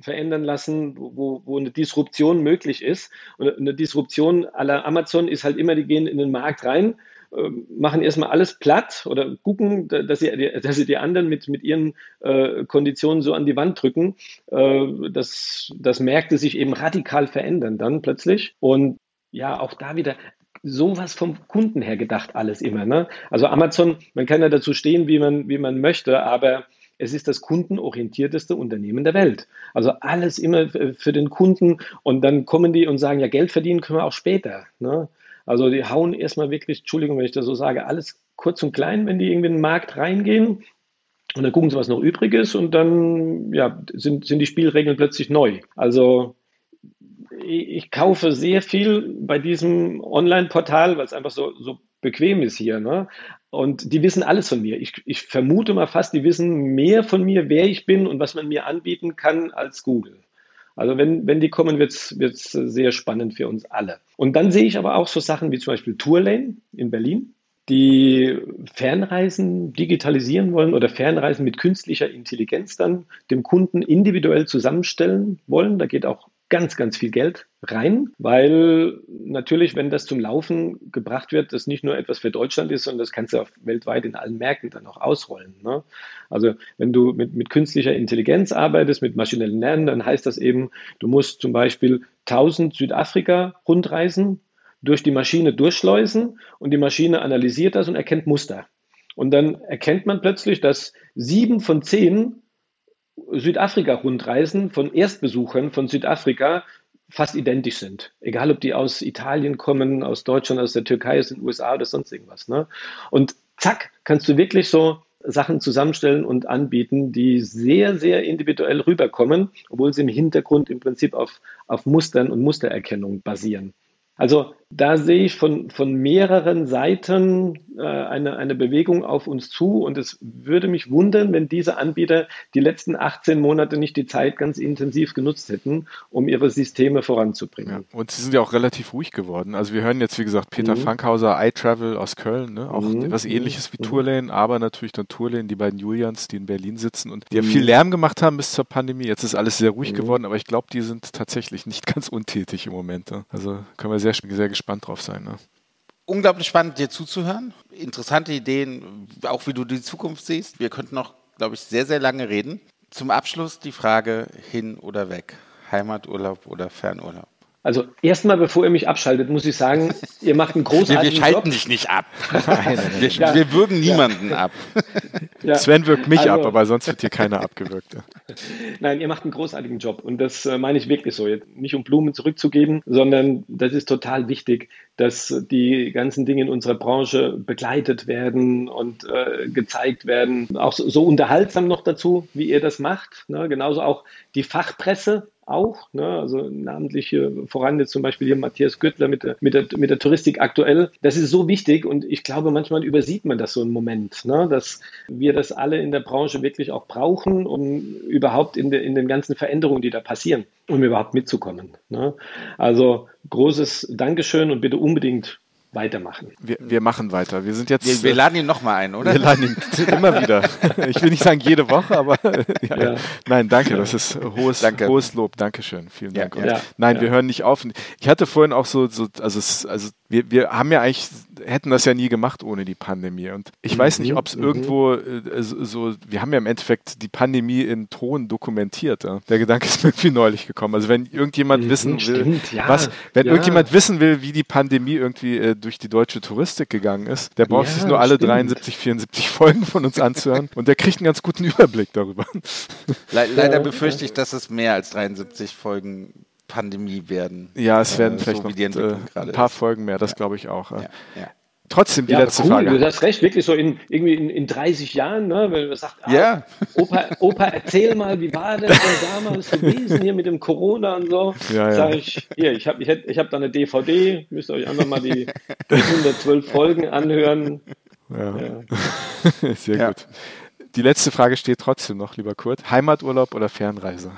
D: verändern lassen, wo, wo eine Disruption möglich ist. Und eine Disruption aller Amazon ist halt immer, die gehen in den Markt rein äh, machen erstmal alles platt oder gucken, dass sie, dass sie die anderen mit, mit ihren äh, Konditionen so an die Wand drücken. Äh, dass, dass Märkte sich eben radikal verändern dann plötzlich. Und ja, auch da wieder sowas vom Kunden her gedacht alles immer. Ne? Also Amazon, man kann ja dazu stehen, wie man, wie man möchte, aber es ist das kundenorientierteste Unternehmen der Welt. Also alles immer für den Kunden und dann kommen die und sagen, ja, Geld verdienen können wir auch später. Ne? Also die hauen erstmal wirklich, Entschuldigung, wenn ich das so sage, alles kurz und klein, wenn die irgendwie in den Markt reingehen. Und dann gucken sie, was noch übrig ist und dann ja, sind, sind die Spielregeln plötzlich neu. Also ich kaufe sehr viel bei diesem Online-Portal, weil es einfach so, so bequem ist hier. Ne? Und die wissen alles von mir. Ich, ich vermute mal fast, die wissen mehr von mir, wer ich bin und was man mir anbieten kann als Google. Also wenn, wenn die kommen, wird es sehr spannend für uns alle. Und dann sehe ich aber auch so Sachen wie zum Beispiel Tourlane in Berlin, die Fernreisen digitalisieren wollen oder Fernreisen mit künstlicher Intelligenz dann dem Kunden individuell zusammenstellen wollen. Da geht auch ganz, ganz viel Geld rein, weil natürlich, wenn das zum Laufen gebracht wird, das nicht nur etwas für Deutschland ist, sondern das kannst du auch weltweit in allen Märkten dann auch ausrollen. Ne? Also wenn du mit, mit künstlicher Intelligenz arbeitest, mit maschinellen Lernen, dann heißt das eben, du musst zum Beispiel 1000 Südafrika-Rundreisen durch die Maschine durchschleusen und die Maschine analysiert das und erkennt Muster. Und dann erkennt man plötzlich, dass sieben von zehn Südafrika-Rundreisen von Erstbesuchern von Südafrika fast identisch sind. Egal, ob die aus Italien kommen, aus Deutschland, aus der Türkei, aus den USA oder sonst irgendwas. Ne? Und zack, kannst du wirklich so Sachen zusammenstellen und anbieten, die sehr, sehr individuell rüberkommen, obwohl sie im Hintergrund im Prinzip auf, auf Mustern und Mustererkennung basieren. Also da sehe ich von, von mehreren Seiten äh, eine, eine Bewegung auf uns zu und es würde mich wundern, wenn diese Anbieter die letzten 18 Monate nicht die Zeit ganz intensiv genutzt hätten, um ihre Systeme voranzubringen.
A: Ja, und sie sind ja auch relativ ruhig geworden. Also wir hören jetzt, wie gesagt, Peter mhm. Fankhauser, iTravel aus Köln, ne? auch mhm. was ähnliches wie mhm. Tourlane, aber natürlich dann Tourlane, die beiden Julians, die in Berlin sitzen und die ja viel Lärm gemacht haben bis zur Pandemie. Jetzt ist alles sehr ruhig mhm. geworden, aber ich glaube, die sind tatsächlich nicht ganz untätig im Moment. Ne? Also können wir sehr, sehr gespannt drauf sein. Ne?
B: Unglaublich spannend, dir zuzuhören. Interessante Ideen, auch wie du die Zukunft siehst. Wir könnten noch, glaube ich, sehr, sehr lange reden. Zum Abschluss die Frage hin oder weg. Heimaturlaub oder Fernurlaub?
D: Also erstmal, bevor ihr mich abschaltet, muss ich sagen, ihr macht einen großartigen
B: Job. Wir, schalten Job. dich nicht ab. Nein, wir, ja. wir, würgen niemanden ja. ab.
A: Ja. Sven wirkt mich also, ab, aber sonst wird hier keiner abgewürgt.
D: Nein, ihr macht einen großartigen Job und das äh, meine ich wirklich so. Nicht um Blumen zurückzugeben, sondern das ist total wichtig, dass die ganzen Dinge in unserer Branche begleitet werden und äh, gezeigt werden. Auch so, so, unterhaltsam noch dazu, wie ihr das macht. Ne? Genauso auch die Fachpresse, auch. Ne? Also namentlich voran jetzt zum Beispiel hier Matthias Göttler mit der, mit, der, mit der Touristik aktuell. Das ist so wichtig und ich glaube, manchmal übersieht man das so einen Moment, ne? dass wir das alle in der Branche wirklich auch brauchen, um überhaupt in, de, in den ganzen Veränderungen, die da passieren, um überhaupt mitzukommen. Ne? Also großes Dankeschön und bitte unbedingt weitermachen.
A: Wir, wir machen weiter. Wir sind jetzt.
B: Wir, wir laden ihn nochmal ein, oder?
A: Wir laden ihn immer wieder. Ich will nicht sagen jede Woche, aber ja. Ja. nein, danke. Das ist hohes, danke. hohes Lob. Dankeschön. Vielen Dank. Ja, nein, wir hören nicht auf. Ich hatte vorhin auch so, so also, es, also wir, wir haben ja eigentlich, hätten das ja nie gemacht ohne die Pandemie. Und ich mhm. weiß nicht, mhm. ob es mhm. irgendwo äh, so, wir haben ja im Endeffekt die Pandemie in Ton dokumentiert. Ja? Der Gedanke ist mir irgendwie neulich gekommen. Also wenn irgendjemand mhm, wissen will, stimmt, ja, was, wenn ja. irgendjemand wissen will, wie die Pandemie irgendwie äh, durch die deutsche Touristik gegangen ist, der braucht sich nur alle stimmt. 73, 74 Folgen von uns anzuhören und der kriegt einen ganz guten Überblick darüber.
B: Le leider befürchte ich, dass es mehr als 73 Folgen Pandemie werden.
A: Ja, es werden äh, vielleicht so noch äh, ein paar ist. Folgen mehr, das ja. glaube ich auch. Ja. Trotzdem die
D: ja,
A: letzte
D: cool.
A: Frage.
D: Du hast recht, wirklich so in, irgendwie in, in 30 Jahren, ne, wenn man sagt, ah,
B: ja.
D: Opa, Opa, erzähl mal, wie war das denn damals gewesen hier mit dem Corona und so. Ja, ja. Sag ich, hier, ich habe ich, ich hab da eine DVD, müsst ihr euch einfach mal die 112 Folgen anhören.
A: Ja. ja. Sehr gut. Die letzte Frage steht trotzdem noch, lieber Kurt. Heimaturlaub oder Fernreise?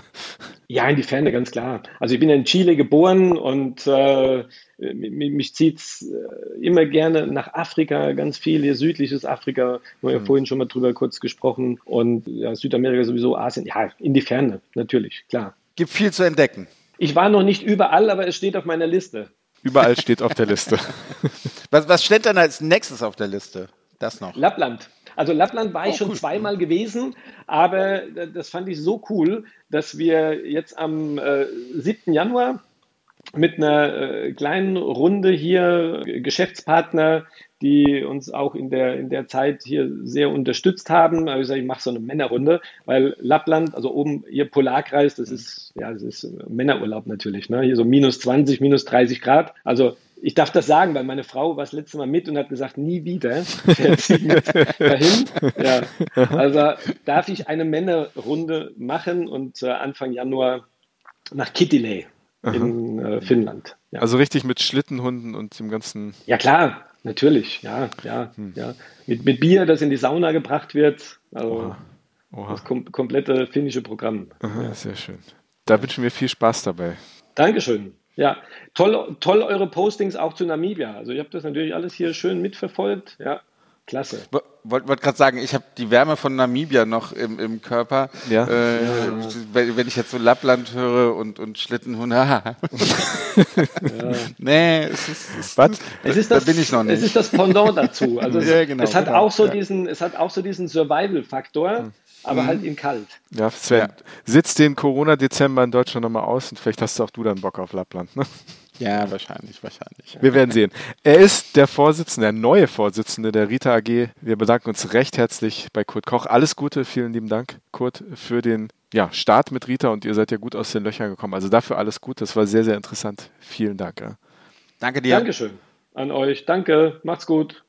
D: Ja, in die Ferne, ganz klar. Also ich bin in Chile geboren und äh, mich zieht es äh, immer gerne nach Afrika, ganz viel hier südliches Afrika, wir haben ja mhm. vorhin schon mal drüber kurz gesprochen und ja, Südamerika sowieso, Asien, ja, in die Ferne, natürlich, klar.
B: Gibt viel zu entdecken.
D: Ich war noch nicht überall, aber es steht auf meiner Liste.
A: Überall steht auf der Liste.
B: was, was steht denn als nächstes auf der Liste? Das noch.
D: Lappland. Also Lappland war ich oh, schon cool. zweimal gewesen, aber das fand ich so cool, dass wir jetzt am äh, 7. Januar mit einer äh, kleinen Runde hier Geschäftspartner, die uns auch in der, in der Zeit hier sehr unterstützt haben. Also ich, sage, ich mache so eine Männerrunde, weil Lappland, also oben hier Polarkreis, das ist, ja, das ist Männerurlaub natürlich, ne? Hier so minus 20, minus 30 Grad. Also ich darf das sagen, weil meine Frau war das letzte Mal mit und hat gesagt, nie wieder fährt sie mit dahin. Ja. Also darf ich eine Männerrunde machen und äh, Anfang Januar nach Kittilä in äh, Finnland.
A: Ja. Also richtig mit Schlittenhunden und dem ganzen.
D: Ja klar, natürlich, ja, ja, hm. ja. Mit, mit Bier, das in die Sauna gebracht wird. Also Oha. Oha. das kom komplette finnische Programm.
A: Aha, ja. Sehr schön. Da wünschen wir viel Spaß dabei.
D: Dankeschön. Ja, toll, toll eure Postings auch zu Namibia. Also ich habe das natürlich alles hier schön mitverfolgt. Ja, Klasse.
B: Wollte wollt gerade sagen, ich habe die Wärme von Namibia noch im, im Körper. Ja. Äh, ja. Wenn ich jetzt so Lappland höre und, und Schlittenhunde. ja.
D: Nee, es ist, es, Was? es ist das, da bin ich noch nicht. Es ist das Pendant dazu. Also es, ja, genau, es hat genau. auch so diesen, es hat auch so diesen Survival-Faktor. Hm aber mhm. halt in kalt.
A: Ja, Sven, ja. sitzt den Corona-Dezember in Deutschland nochmal aus und vielleicht hast du auch du dann Bock auf Lappland. Ne?
B: Ja, wahrscheinlich, wahrscheinlich.
A: Wir werden sehen. Er ist der Vorsitzende, der neue Vorsitzende der Rita AG. Wir bedanken uns recht herzlich bei Kurt Koch. Alles Gute, vielen lieben Dank, Kurt, für den ja, Start mit Rita und ihr seid ja gut aus den Löchern gekommen. Also dafür alles Gute. Das war sehr, sehr interessant. Vielen Dank. Ja.
B: Danke dir.
D: Dankeschön an euch. Danke, macht's gut.